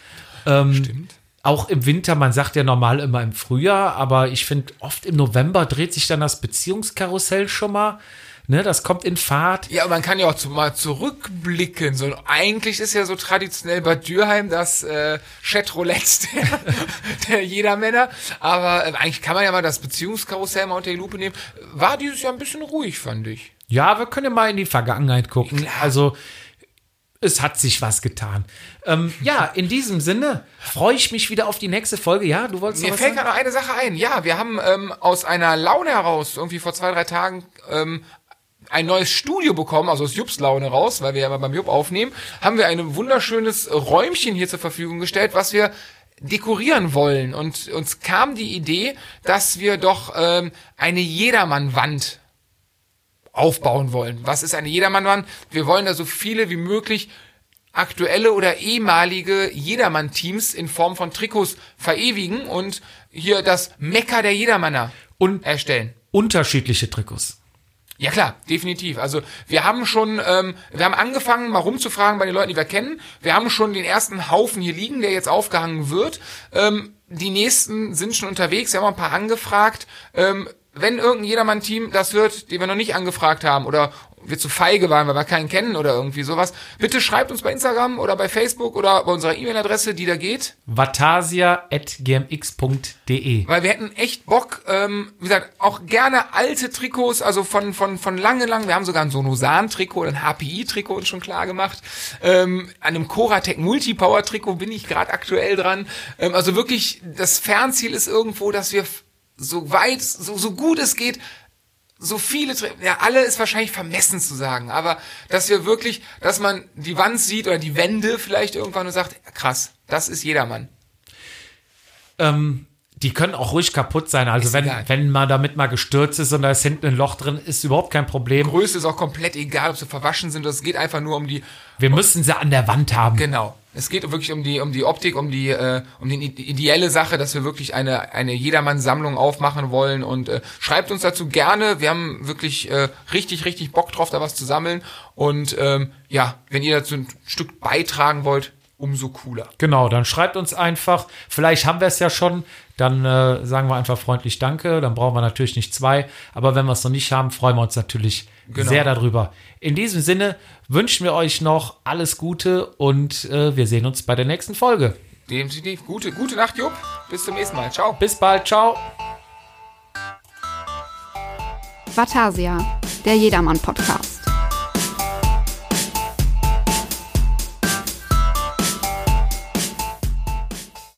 Ähm, Stimmt. Auch im Winter, man sagt ja normal immer im Frühjahr, aber ich finde, oft im November dreht sich dann das Beziehungskarussell schon mal. Ne, das kommt in Fahrt. Ja, man kann ja auch zu, mal zurückblicken. So, eigentlich ist ja so traditionell bei Dürheim das äh, Chatroulette der, der Jedermänner. Aber äh, eigentlich kann man ja mal das Beziehungskarussell mal unter die Lupe nehmen. War dieses Jahr ein bisschen ruhig, fand ich. Ja, wir können ja mal in die Vergangenheit gucken. Klar. Also, es hat sich was getan. Ähm, ja, in diesem Sinne freue ich mich wieder auf die nächste Folge. Ja, du wolltest Mir fällt gerade noch eine Sache ein. Ja, wir haben ähm, aus einer Laune heraus, irgendwie vor zwei, drei Tagen, ähm, ein neues Studio bekommen, also aus Jupps Laune raus, weil wir ja mal beim Jupp aufnehmen, haben wir ein wunderschönes Räumchen hier zur Verfügung gestellt, was wir dekorieren wollen. Und uns kam die Idee, dass wir doch ähm, eine Jedermann-Wand aufbauen wollen. Was ist eine Jedermann-Wand? Wir wollen da so viele wie möglich aktuelle oder ehemalige Jedermann-Teams in Form von Trikots verewigen und hier das Mecker der Jedermanner Und erstellen. unterschiedliche Trikots. Ja klar, definitiv. Also wir haben schon, ähm, wir haben angefangen, mal rumzufragen bei den Leuten, die wir kennen. Wir haben schon den ersten Haufen hier liegen, der jetzt aufgehangen wird. Ähm, die nächsten sind schon unterwegs. Wir haben ein paar angefragt. Ähm, wenn irgendein Jedermann-Team das hört, den wir noch nicht angefragt haben oder wir zu feige waren, weil wir keinen kennen oder irgendwie sowas, bitte schreibt uns bei Instagram oder bei Facebook oder bei unserer E-Mail-Adresse, die da geht. vatasia.gmx.de Weil wir hätten echt Bock, ähm, wie gesagt, auch gerne alte Trikots, also von, von, von lange, lang. Wir haben sogar ein Sonosan-Trikot, ein HPI-Trikot uns schon klar gemacht. Ähm, an einem Coratec Multipower-Trikot bin ich gerade aktuell dran. Ähm, also wirklich, das Fernziel ist irgendwo, dass wir so weit, so, so gut es geht, so viele, ja, alle ist wahrscheinlich vermessen zu sagen, aber dass wir wirklich, dass man die Wand sieht oder die Wände vielleicht irgendwann und sagt, krass, das ist jedermann. Ähm, die können auch ruhig kaputt sein. Also Ist wenn, egal. wenn man damit mal gestürzt ist und da ist hinten ein Loch drin, ist überhaupt kein Problem. Größe ist auch komplett egal, ob sie verwaschen sind. Es geht einfach nur um die, Wir müssen sie an der Wand haben. genau. Es geht wirklich um die, um die Optik, um die, äh, um die ideelle Sache, dass wir wirklich eine, eine Jedermann-Sammlung aufmachen wollen und äh, schreibt uns dazu gerne. Wir haben wirklich äh, richtig, richtig Bock drauf, da was zu sammeln. Und ähm, ja, wenn ihr dazu ein Stück beitragen wollt, umso cooler. Genau, dann schreibt uns einfach. Vielleicht haben wir es ja schon. Dann äh, sagen wir einfach freundlich Danke. Dann brauchen wir natürlich nicht zwei. Aber wenn wir es noch nicht haben, freuen wir uns natürlich Genau. sehr darüber. In diesem Sinne wünschen wir euch noch alles Gute und äh, wir sehen uns bei der nächsten Folge. Definitiv. Gute, gute Nacht, Jupp. Bis zum nächsten Mal. Ciao. Bis bald. Ciao. Vatasia, der Jedermann-Podcast.